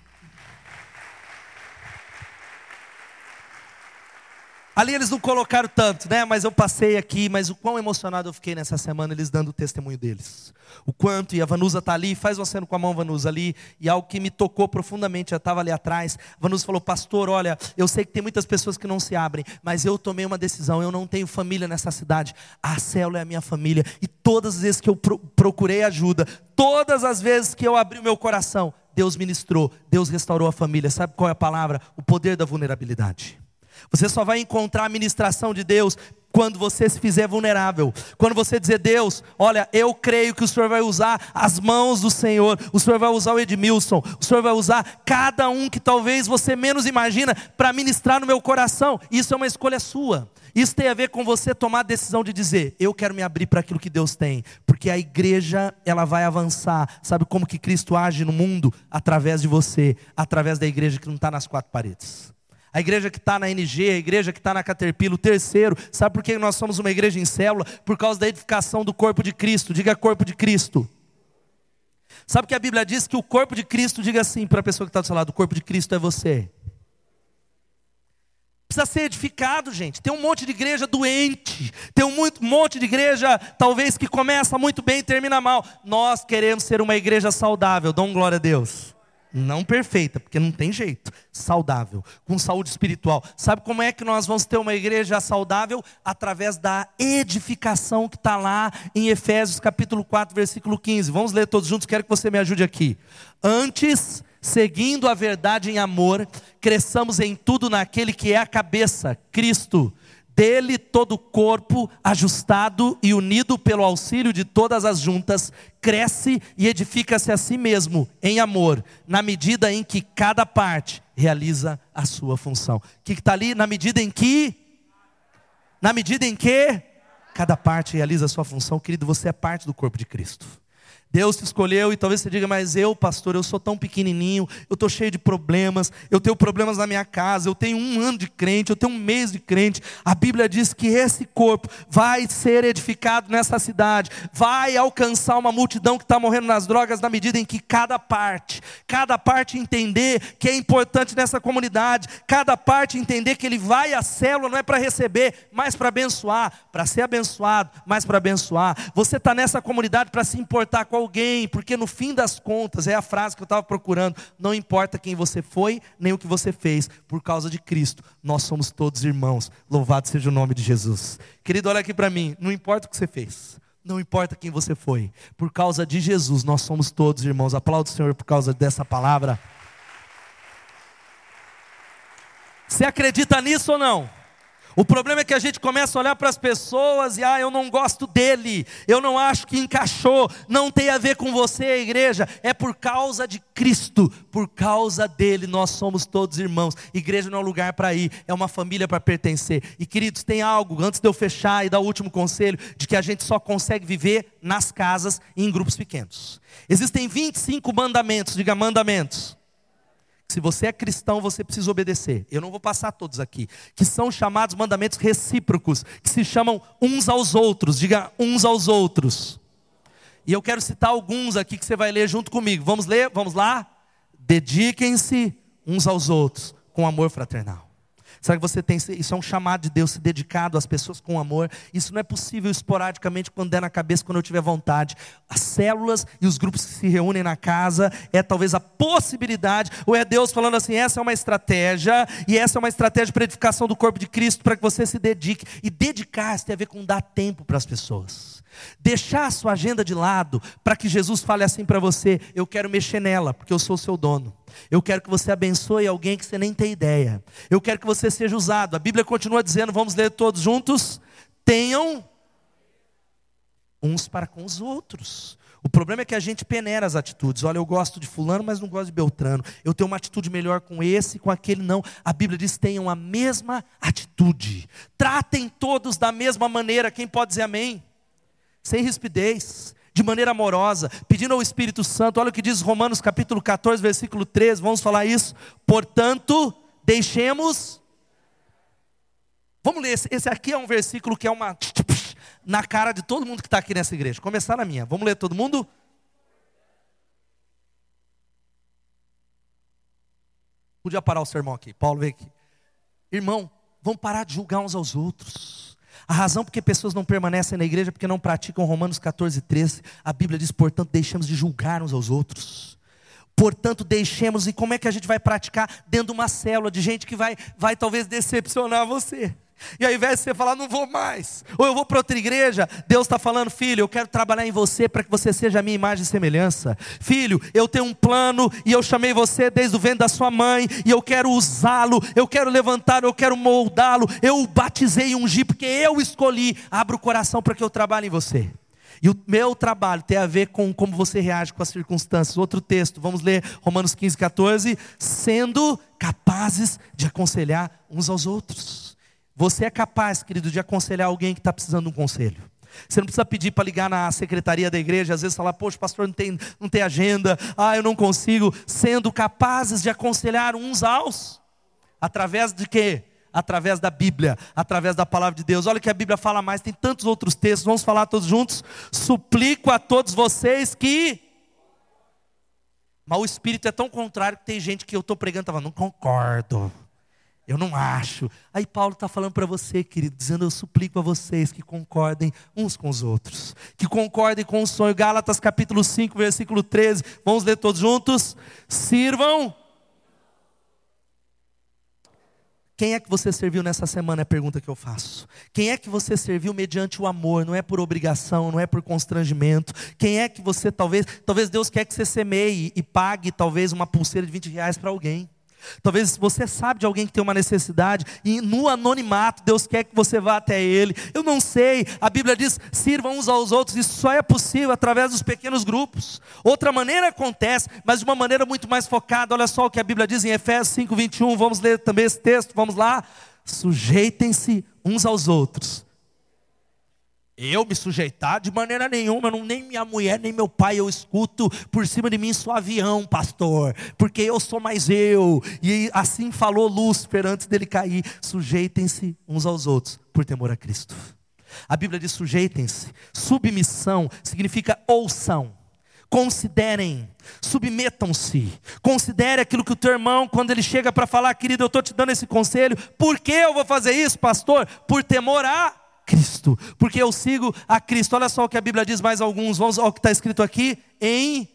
Ali eles não colocaram tanto, né? Mas eu passei aqui, mas o quão emocionado eu fiquei nessa semana, eles dando o testemunho deles. O quanto, e a Vanusa está ali, faz você com a mão, Vanusa, ali, e algo que me tocou profundamente, já estava ali atrás. A Vanusa falou, pastor, olha, eu sei que tem muitas pessoas que não se abrem, mas eu tomei uma decisão, eu não tenho família nessa cidade, a célula é a minha família, e todas as vezes que eu procurei ajuda, todas as vezes que eu abri o meu coração, Deus ministrou, Deus restaurou a família. Sabe qual é a palavra? O poder da vulnerabilidade. Você só vai encontrar a ministração de Deus quando você se fizer vulnerável. Quando você dizer, Deus, olha, eu creio que o Senhor vai usar as mãos do Senhor, o Senhor vai usar o Edmilson, o Senhor vai usar cada um que talvez você menos imagina para ministrar no meu coração. Isso é uma escolha sua. Isso tem a ver com você tomar a decisão de dizer, eu quero me abrir para aquilo que Deus tem, porque a igreja, ela vai avançar. Sabe como que Cristo age no mundo? Através de você, através da igreja que não está nas quatro paredes a igreja que está na NG, a igreja que está na Caterpillar, o terceiro, sabe por que nós somos uma igreja em célula? Por causa da edificação do corpo de Cristo, diga corpo de Cristo. Sabe que a Bíblia diz que o corpo de Cristo, diga assim para a pessoa que está do seu lado: o corpo de Cristo é você. Precisa ser edificado, gente. Tem um monte de igreja doente. Tem um muito, monte de igreja, talvez, que começa muito bem e termina mal. Nós queremos ser uma igreja saudável. Dão glória a Deus. Não perfeita, porque não tem jeito. Saudável, com saúde espiritual. Sabe como é que nós vamos ter uma igreja saudável? Através da edificação que está lá em Efésios capítulo 4, versículo 15. Vamos ler todos juntos, quero que você me ajude aqui. Antes, seguindo a verdade em amor, cresçamos em tudo naquele que é a cabeça, Cristo dele todo o corpo, ajustado e unido pelo auxílio de todas as juntas, cresce e edifica-se a si mesmo em amor, na medida em que cada parte realiza a sua função. O que está ali? Na medida em que? Na medida em que? Cada parte realiza a sua função, querido, você é parte do corpo de Cristo. Deus te escolheu e talvez você diga, mas eu, pastor, eu sou tão pequenininho, eu estou cheio de problemas, eu tenho problemas na minha casa, eu tenho um ano de crente, eu tenho um mês de crente. A Bíblia diz que esse corpo vai ser edificado nessa cidade, vai alcançar uma multidão que está morrendo nas drogas na medida em que cada parte, cada parte entender que é importante nessa comunidade, cada parte entender que ele vai à célula não é para receber, mas para abençoar, para ser abençoado, mas para abençoar. Você está nessa comunidade para se importar com alguém, porque no fim das contas, é a frase que eu estava procurando: não importa quem você foi, nem o que você fez, por causa de Cristo, nós somos todos irmãos. Louvado seja o nome de Jesus. Querido, olha aqui para mim: não importa o que você fez, não importa quem você foi, por causa de Jesus, nós somos todos irmãos. Aplaudo o Senhor por causa dessa palavra. Você acredita nisso ou não? O problema é que a gente começa a olhar para as pessoas e, ah, eu não gosto dele, eu não acho que encaixou, não tem a ver com você, igreja, é por causa de Cristo, por causa dele, nós somos todos irmãos. Igreja não é um lugar para ir, é uma família para pertencer. E queridos, tem algo, antes de eu fechar e dar o último conselho, de que a gente só consegue viver nas casas e em grupos pequenos. Existem 25 mandamentos, diga mandamentos se você é cristão, você precisa obedecer. Eu não vou passar todos aqui. Que são chamados mandamentos recíprocos, que se chamam uns aos outros. Diga uns aos outros. E eu quero citar alguns aqui que você vai ler junto comigo. Vamos ler? Vamos lá? Dediquem-se uns aos outros com amor fraternal. Será que você tem isso é um chamado de Deus, se dedicado às pessoas com amor? Isso não é possível esporadicamente quando der na cabeça, quando eu tiver vontade. As células e os grupos que se reúnem na casa é talvez a possibilidade, ou é Deus falando assim: essa é uma estratégia, e essa é uma estratégia para edificação do corpo de Cristo, para que você se dedique. E dedicar-se tem a ver com dar tempo para as pessoas. Deixar a sua agenda de lado para que Jesus fale assim para você: eu quero mexer nela, porque eu sou seu dono. Eu quero que você abençoe alguém que você nem tem ideia. Eu quero que você seja usado. A Bíblia continua dizendo, vamos ler todos juntos: tenham uns para com os outros. O problema é que a gente peneira as atitudes. Olha, eu gosto de fulano, mas não gosto de Beltrano. Eu tenho uma atitude melhor com esse, com aquele não. A Bíblia diz: tenham a mesma atitude. Tratem todos da mesma maneira. Quem pode dizer amém? Sem rispidez de maneira amorosa, pedindo ao Espírito Santo. Olha o que diz Romanos capítulo 14, versículo 13. Vamos falar isso. Portanto, deixemos. Vamos ler, esse aqui é um versículo que é uma na cara de todo mundo que está aqui nessa igreja. Começar na minha. Vamos ler todo mundo? Podia parar o sermão aqui. Paulo, vem aqui. Irmão, vamos parar de julgar uns aos outros. A razão porque pessoas não permanecem na igreja é porque não praticam Romanos 14, 13. A Bíblia diz, portanto, deixemos de julgar uns aos outros. Portanto, deixemos, e como é que a gente vai praticar? Dentro de uma célula de gente que vai, vai talvez decepcionar você. E ao invés de você falar, não vou mais, ou eu vou para outra igreja, Deus está falando, filho, eu quero trabalhar em você para que você seja a minha imagem e semelhança. Filho, eu tenho um plano e eu chamei você desde o ventre da sua mãe, e eu quero usá-lo, eu quero levantar, eu quero moldá-lo, eu o batizei e ungi, porque eu escolhi, abra o coração para que eu trabalhe em você. E o meu trabalho tem a ver com como você reage com as circunstâncias. Outro texto, vamos ler Romanos 15, 14. Sendo capazes de aconselhar uns aos outros. Você é capaz, querido, de aconselhar alguém que está precisando de um conselho. Você não precisa pedir para ligar na secretaria da igreja, às vezes falar, poxa, pastor, não tem, não tem agenda, ah, eu não consigo. Sendo capazes de aconselhar uns aos, através de quê? Através da Bíblia, através da palavra de Deus. Olha que a Bíblia fala mais, tem tantos outros textos, vamos falar todos juntos. Suplico a todos vocês que. Mas o Espírito é tão contrário que tem gente que eu estou pregando e estava, não concordo. Eu não acho. Aí Paulo está falando para você, querido, dizendo: Eu suplico a vocês que concordem uns com os outros, que concordem com o sonho. Gálatas capítulo 5, versículo 13. Vamos ler todos juntos? Sirvam. Quem é que você serviu nessa semana? É a pergunta que eu faço. Quem é que você serviu mediante o amor? Não é por obrigação, não é por constrangimento. Quem é que você, talvez, talvez Deus quer que você semeie e pague talvez uma pulseira de 20 reais para alguém. Talvez você sabe de alguém que tem uma necessidade e no anonimato Deus quer que você vá até ele. Eu não sei. A Bíblia diz: sirvam uns aos outros. Isso só é possível através dos pequenos grupos. Outra maneira acontece, mas de uma maneira muito mais focada. Olha só o que a Bíblia diz em Efésios 5:21. Vamos ler também esse texto. Vamos lá. Sujeitem-se uns aos outros eu me sujeitar de maneira nenhuma, não, nem minha mulher, nem meu pai eu escuto por cima de mim sou avião, pastor, porque eu sou mais eu. E assim falou Lúcifer antes dele cair: sujeitem-se uns aos outros por temor a Cristo. A Bíblia diz: sujeitem-se. Submissão significa ouçam. Considerem, submetam-se, considere aquilo que o teu irmão, quando ele chega para falar, querido, eu estou te dando esse conselho, por que eu vou fazer isso, pastor? Por temor a Cristo, porque eu sigo a Cristo. Olha só o que a Bíblia diz mais alguns, vamos ao que está escrito aqui em.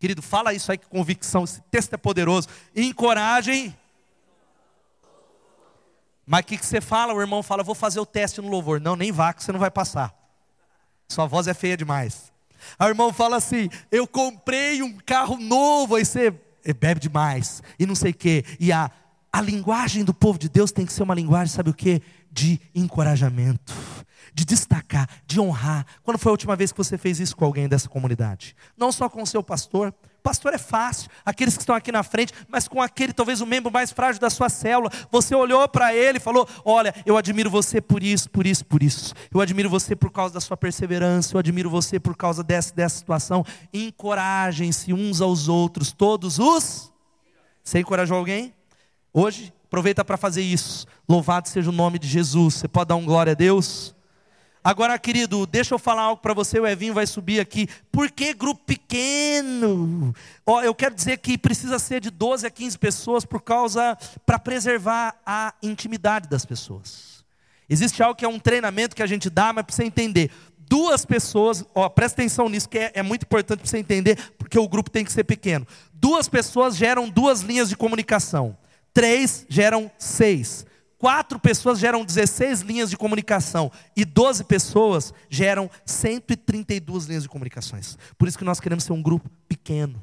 Querido, fala isso aí com convicção, esse texto é poderoso. Encorajem. Mas o que, que você fala? O irmão fala, vou fazer o teste no louvor. Não, nem vá, que você não vai passar. Sua voz é feia demais. O irmão fala assim: Eu comprei um carro novo, aí você bebe demais, e não sei o quê. E a a linguagem do povo de Deus tem que ser uma linguagem, sabe o que? De encorajamento, de destacar, de honrar. Quando foi a última vez que você fez isso com alguém dessa comunidade? Não só com o seu pastor. Pastor é fácil, aqueles que estão aqui na frente, mas com aquele, talvez o membro mais frágil da sua célula. Você olhou para ele e falou: Olha, eu admiro você por isso, por isso, por isso. Eu admiro você por causa da sua perseverança, eu admiro você por causa dessa, dessa situação. Encorajem-se uns aos outros, todos os. Você encorajou alguém? Hoje, aproveita para fazer isso. Louvado seja o nome de Jesus. Você pode dar um glória a Deus? Agora, querido, deixa eu falar algo para você. O Evinho vai subir aqui. Por que grupo pequeno? Ó, eu quero dizer que precisa ser de 12 a 15 pessoas por causa para preservar a intimidade das pessoas. Existe algo que é um treinamento que a gente dá, mas para você entender. Duas pessoas, ó, presta atenção nisso, que é, é muito importante para você entender, porque o grupo tem que ser pequeno. Duas pessoas geram duas linhas de comunicação. Três geram seis. Quatro pessoas geram 16 linhas de comunicação. E 12 pessoas geram 132 linhas de comunicações. Por isso que nós queremos ser um grupo pequeno.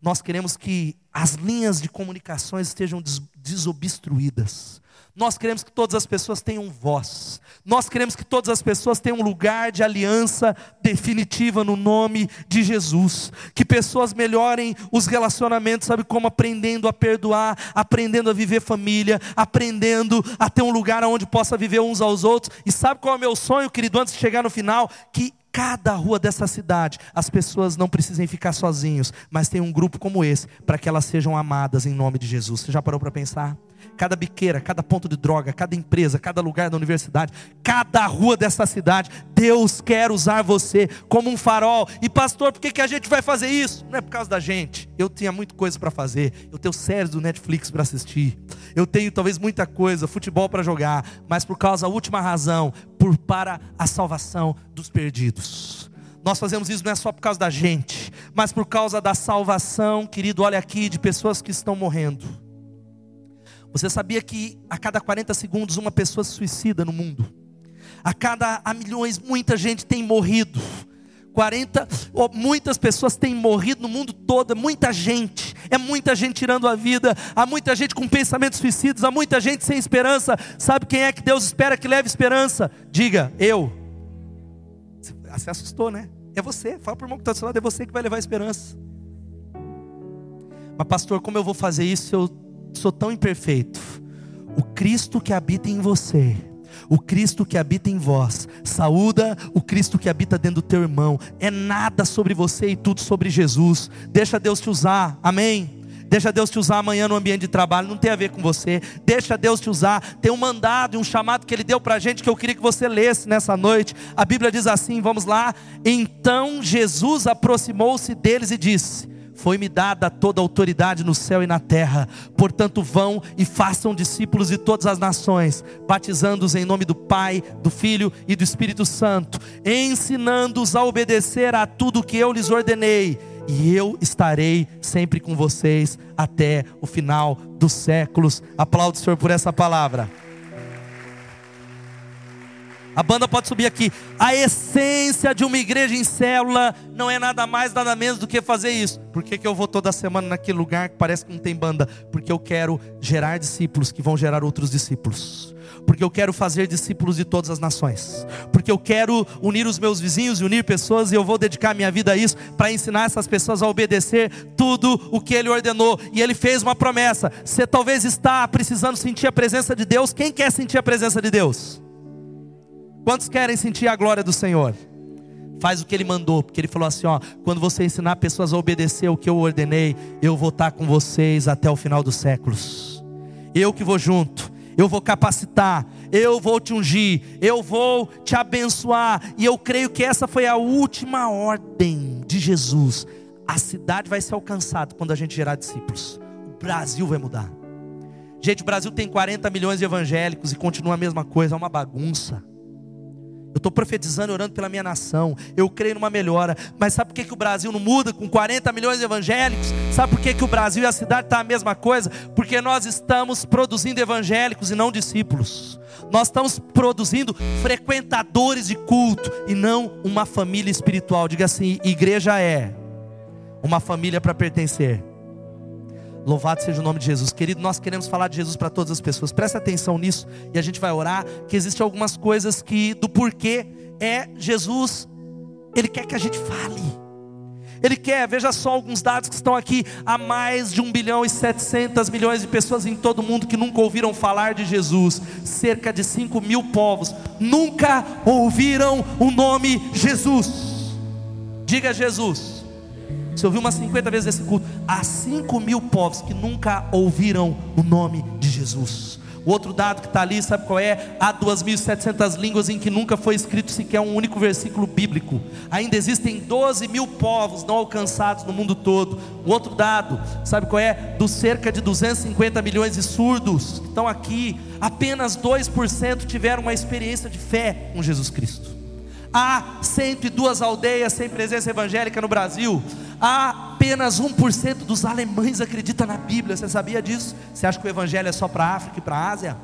Nós queremos que as linhas de comunicações estejam desobstruídas. Nós queremos que todas as pessoas tenham voz. Nós queremos que todas as pessoas tenham um lugar de aliança definitiva no nome de Jesus. Que pessoas melhorem os relacionamentos, sabe como? Aprendendo a perdoar, aprendendo a viver família, aprendendo a ter um lugar onde possa viver uns aos outros. E sabe qual é o meu sonho, querido, antes de chegar no final? Que cada rua dessa cidade, as pessoas não precisem ficar sozinhos, mas tem um grupo como esse, para que elas sejam amadas em nome de Jesus. Você já parou para pensar? Cada biqueira, cada ponto de droga, cada empresa, cada lugar da universidade, cada rua dessa cidade, Deus quer usar você como um farol. E pastor, por que, que a gente vai fazer isso? Não é por causa da gente. eu tinha muita coisa para fazer. Eu tenho séries do Netflix para assistir. Eu tenho talvez muita coisa, futebol para jogar, mas por causa da última razão, por para a salvação dos perdidos. Nós fazemos isso não é só por causa da gente, mas por causa da salvação, querido, olha aqui, de pessoas que estão morrendo. Você sabia que a cada 40 segundos uma pessoa se suicida no mundo? A cada a milhões, muita gente tem morrido. 40, muitas pessoas têm morrido no mundo todo, é muita gente, é muita gente tirando a vida, há muita gente com pensamentos suicidas, há muita gente sem esperança. Sabe quem é que Deus espera que leve esperança? Diga, eu. Você assustou, né? É você, fala para o irmão que está do seu lado, é você que vai levar esperança. Mas, pastor, como eu vou fazer isso? Eu sou tão imperfeito. O Cristo que habita em você o Cristo que habita em vós, saúda o Cristo que habita dentro do teu irmão. É nada sobre você e tudo sobre Jesus. Deixa Deus te usar, amém? Deixa Deus te usar amanhã no ambiente de trabalho, não tem a ver com você. Deixa Deus te usar. Tem um mandado e um chamado que Ele deu para a gente que eu queria que você lesse nessa noite. A Bíblia diz assim: vamos lá. Então Jesus aproximou-se deles e disse: foi-me dada toda a autoridade no céu e na terra. Portanto, vão e façam discípulos de todas as nações, batizando-os em nome do Pai, do Filho e do Espírito Santo, ensinando-os a obedecer a tudo que eu lhes ordenei. E eu estarei sempre com vocês até o final dos séculos. Aplaudo o Senhor por essa palavra. A banda pode subir aqui. A essência de uma igreja em célula não é nada mais, nada menos do que fazer isso. Por que, que eu vou toda semana naquele lugar que parece que não tem banda? Porque eu quero gerar discípulos que vão gerar outros discípulos. Porque eu quero fazer discípulos de todas as nações. Porque eu quero unir os meus vizinhos e unir pessoas, e eu vou dedicar minha vida a isso, para ensinar essas pessoas a obedecer tudo o que Ele ordenou. E Ele fez uma promessa. Você talvez está precisando sentir a presença de Deus. Quem quer sentir a presença de Deus? Quantos querem sentir a glória do Senhor? Faz o que ele mandou, porque ele falou assim: ó, quando você ensinar pessoas a obedecer o que eu ordenei, eu vou estar com vocês até o final dos séculos. Eu que vou junto, eu vou capacitar, eu vou te ungir, eu vou te abençoar. E eu creio que essa foi a última ordem de Jesus. A cidade vai ser alcançada quando a gente gerar discípulos. O Brasil vai mudar. Gente, o Brasil tem 40 milhões de evangélicos e continua a mesma coisa, é uma bagunça. Eu estou profetizando orando pela minha nação. Eu creio numa melhora. Mas sabe por que, que o Brasil não muda com 40 milhões de evangélicos? Sabe por que, que o Brasil e a cidade estão tá a mesma coisa? Porque nós estamos produzindo evangélicos e não discípulos. Nós estamos produzindo frequentadores de culto e não uma família espiritual. Diga assim: igreja é uma família para pertencer. Louvado seja o nome de Jesus. Querido, nós queremos falar de Jesus para todas as pessoas. Presta atenção nisso e a gente vai orar. Que existem algumas coisas que, do porquê é Jesus, Ele quer que a gente fale. Ele quer, veja só alguns dados que estão aqui: há mais de 1 bilhão e 700 milhões de pessoas em todo o mundo que nunca ouviram falar de Jesus. Cerca de 5 mil povos nunca ouviram o nome Jesus. Diga Jesus. Você ouviu umas 50 vezes esse culto. Há 5 mil povos que nunca ouviram o nome de Jesus. O outro dado que está ali, sabe qual é? Há 2.700 línguas em que nunca foi escrito sequer um único versículo bíblico. Ainda existem 12 mil povos não alcançados no mundo todo. O outro dado, sabe qual é? Dos cerca de 250 milhões de surdos que estão aqui, apenas 2% tiveram uma experiência de fé com Jesus Cristo. Há 102 aldeias sem presença evangélica no Brasil apenas 1% dos alemães acredita na Bíblia. Você sabia disso? Você acha que o Evangelho é só para a África e para a Ásia?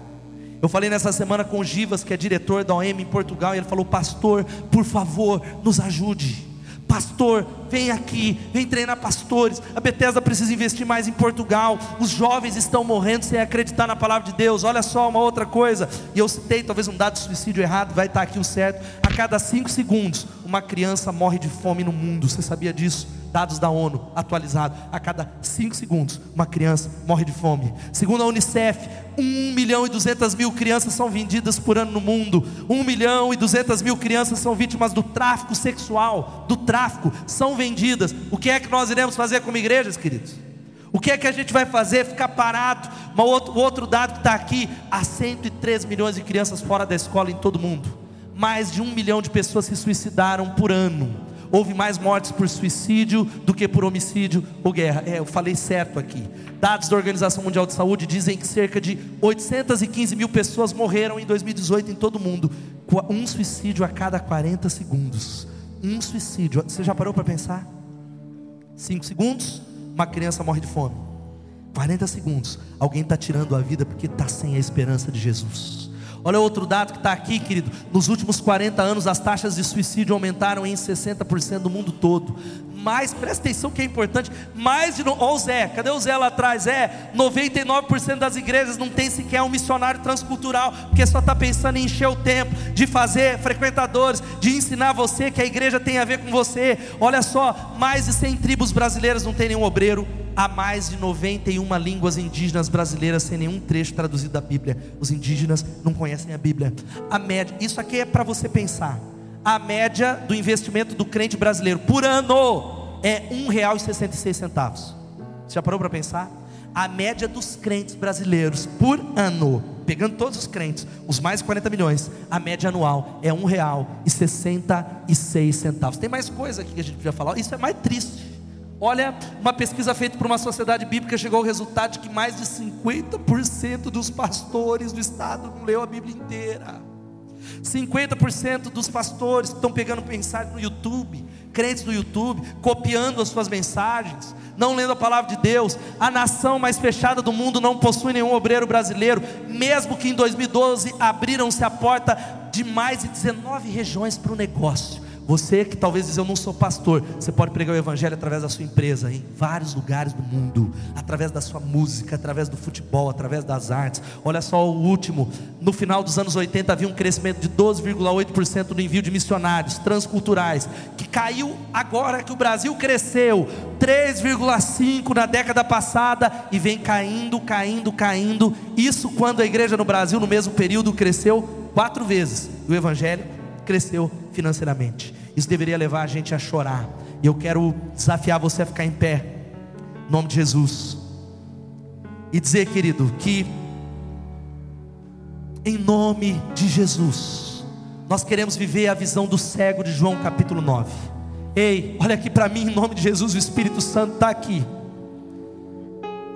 Eu falei nessa semana com o Givas, que é diretor da OM em Portugal, e ele falou: Pastor, por favor, nos ajude. Pastor, vem aqui, vem treinar pastores. A Bethesda precisa investir mais em Portugal. Os jovens estão morrendo sem acreditar na palavra de Deus. Olha só uma outra coisa. E eu citei talvez um dado de suicídio errado, vai estar aqui o certo. A cada cinco segundos, uma criança morre de fome no mundo. Você sabia disso? dados da ONU atualizados, a cada 5 segundos uma criança morre de fome. Segundo a Unicef, 1 milhão e 200 mil crianças são vendidas por ano no mundo. 1 milhão e 200 mil crianças são vítimas do tráfico sexual, do tráfico, são vendidas. O que é que nós iremos fazer como igrejas, queridos? O que é que a gente vai fazer? Ficar parado? O outro, outro dado que está aqui: há 103 milhões de crianças fora da escola em todo o mundo. Mais de um milhão de pessoas se suicidaram por ano houve mais mortes por suicídio do que por homicídio ou guerra. É, eu falei certo aqui. Dados da Organização Mundial de Saúde dizem que cerca de 815 mil pessoas morreram em 2018 em todo o mundo. Um suicídio a cada 40 segundos. Um suicídio. Você já parou para pensar? Cinco segundos, uma criança morre de fome. 40 segundos, alguém está tirando a vida porque está sem a esperança de Jesus. Olha outro dado que está aqui, querido. Nos últimos 40 anos, as taxas de suicídio aumentaram em 60% no mundo todo. Mais, presta atenção que é importante. Mais de. Olha o Zé, cadê o Zé lá atrás? É, 99% das igrejas não tem sequer um missionário transcultural, porque só está pensando em encher o tempo, de fazer frequentadores, de ensinar você que a igreja tem a ver com você. Olha só, mais de 100 tribos brasileiras não tem nenhum obreiro há mais de 91 línguas indígenas brasileiras sem nenhum trecho traduzido da Bíblia. Os indígenas não conhecem a Bíblia. A média, isso aqui é para você pensar. A média do investimento do crente brasileiro por ano é R$ 1,66. Você já parou para pensar? A média dos crentes brasileiros por ano, pegando todos os crentes, os mais de 40 milhões, a média anual é R$ 1,66. Tem mais coisa aqui que a gente podia falar. Isso é mais triste. Olha, uma pesquisa feita por uma sociedade bíblica chegou ao resultado de que mais de 50% dos pastores do estado não leu a Bíblia inteira. 50% dos pastores estão pegando mensagem no YouTube, crentes no YouTube, copiando as suas mensagens, não lendo a palavra de Deus. A nação mais fechada do mundo não possui nenhum obreiro brasileiro, mesmo que em 2012 abriram-se a porta de mais de 19 regiões para o negócio. Você que talvez diz eu não sou pastor, você pode pregar o evangelho através da sua empresa, em vários lugares do mundo, através da sua música, através do futebol, através das artes. Olha só o último, no final dos anos 80 havia um crescimento de 12,8% no envio de missionários transculturais, que caiu agora que o Brasil cresceu 3,5 na década passada e vem caindo, caindo, caindo. Isso quando a igreja no Brasil no mesmo período cresceu quatro vezes. O evangelho cresceu financeiramente. Isso deveria levar a gente a chorar. E eu quero desafiar você a ficar em pé, em nome de Jesus, e dizer, querido, que em nome de Jesus, nós queremos viver a visão do cego de João capítulo 9. Ei, olha aqui para mim, em nome de Jesus, o Espírito Santo está aqui.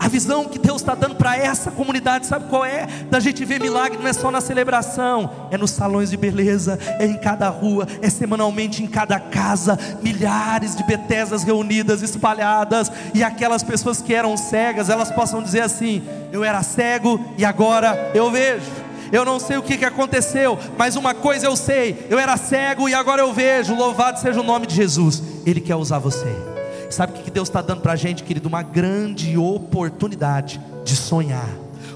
A visão que Deus está dando para essa comunidade, sabe qual é? Da gente ver milagre não é só na celebração, é nos salões de beleza, é em cada rua, é semanalmente em cada casa, milhares de Betesas reunidas, espalhadas, e aquelas pessoas que eram cegas, elas possam dizer assim: eu era cego e agora eu vejo. Eu não sei o que, que aconteceu, mas uma coisa eu sei: eu era cego e agora eu vejo. Louvado seja o nome de Jesus. Ele quer usar você. Sabe o que Deus está dando para a gente, querido? Uma grande oportunidade de sonhar,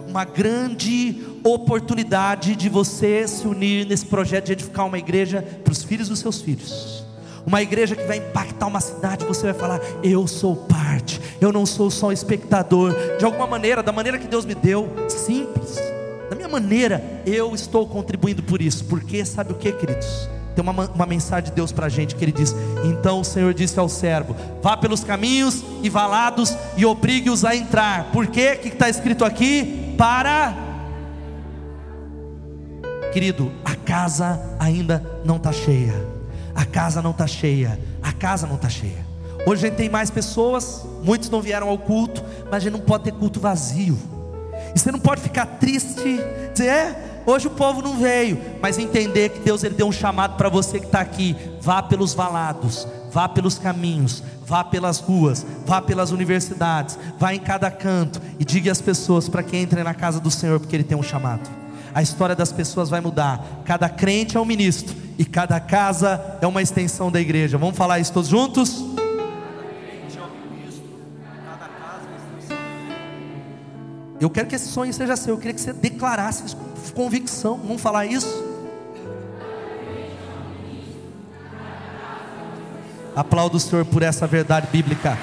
uma grande oportunidade de você se unir nesse projeto de edificar uma igreja para os filhos dos seus filhos. Uma igreja que vai impactar uma cidade, você vai falar: Eu sou parte, eu não sou só espectador. De alguma maneira, da maneira que Deus me deu, simples, da minha maneira, eu estou contribuindo por isso. Porque sabe o que, queridos? Tem uma, uma mensagem de Deus para a gente que ele diz: Então o Senhor disse ao servo: Vá pelos caminhos e valados e obrigue-os a entrar. Por quê? O que está escrito aqui? Para. Querido, a casa ainda não está cheia. A casa não está cheia. A casa não está cheia. Hoje a gente tem mais pessoas, muitos não vieram ao culto, mas a gente não pode ter culto vazio. E você não pode ficar triste, dizer, é, Hoje o povo não veio, mas entender que Deus ele deu um chamado para você que está aqui. Vá pelos valados, vá pelos caminhos, vá pelas ruas, vá pelas universidades, vá em cada canto e diga às pessoas para que entrem na casa do Senhor, porque Ele tem um chamado. A história das pessoas vai mudar. Cada crente é um ministro e cada casa é uma extensão da igreja. Vamos falar isso todos juntos? Eu quero que esse sonho seja seu. Eu queria que você declarasse isso convicção. Vamos falar isso? Aplaudo o Senhor por essa verdade bíblica.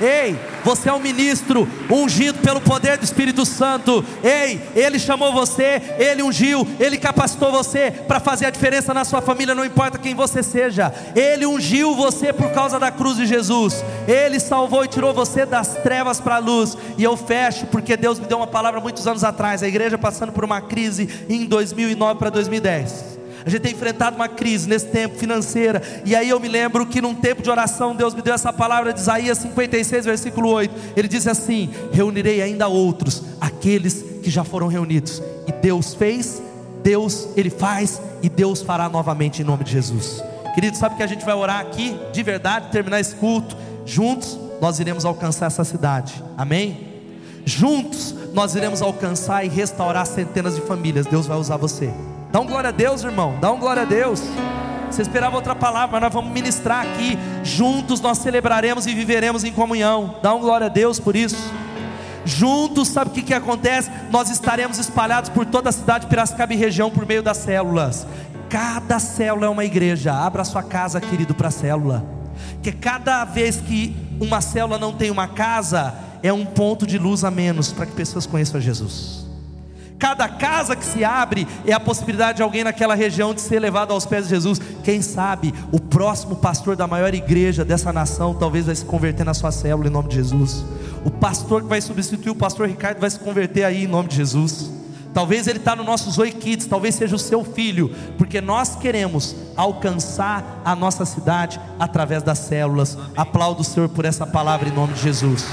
Ei, você é um ministro ungido pelo poder do Espírito Santo. Ei, Ele chamou você, Ele ungiu, Ele capacitou você para fazer a diferença na sua família, não importa quem você seja. Ele ungiu você por causa da cruz de Jesus. Ele salvou e tirou você das trevas para a luz. E eu fecho porque Deus me deu uma palavra muitos anos atrás. A igreja passando por uma crise em 2009 para 2010. A gente tem enfrentado uma crise nesse tempo financeira. E aí eu me lembro que num tempo de oração, Deus me deu essa palavra de Isaías 56, versículo 8. Ele diz assim: Reunirei ainda outros, aqueles que já foram reunidos. E Deus fez, Deus ele faz e Deus fará novamente em nome de Jesus. Querido, sabe que a gente vai orar aqui de verdade, terminar esse culto juntos, nós iremos alcançar essa cidade. Amém? Juntos nós iremos alcançar e restaurar centenas de famílias. Deus vai usar você. Dá um glória a Deus, irmão. Dá um glória a Deus. Você esperava outra palavra, mas nós vamos ministrar aqui. Juntos nós celebraremos e viveremos em comunhão. Dá um glória a Deus por isso. Juntos, sabe o que, que acontece? Nós estaremos espalhados por toda a cidade de Piracicaba e região por meio das células. Cada célula é uma igreja. Abra sua casa, querido, para a célula. Que cada vez que uma célula não tem uma casa, é um ponto de luz a menos para que pessoas conheçam Jesus. Cada casa que se abre é a possibilidade de alguém naquela região de ser levado aos pés de Jesus. Quem sabe o próximo pastor da maior igreja dessa nação talvez vai se converter na sua célula em nome de Jesus. O pastor que vai substituir o pastor Ricardo vai se converter aí em nome de Jesus. Talvez ele está no nosso Zoe Kids, talvez seja o seu filho, porque nós queremos alcançar a nossa cidade através das células. Aplaudo o Senhor por essa palavra em nome de Jesus.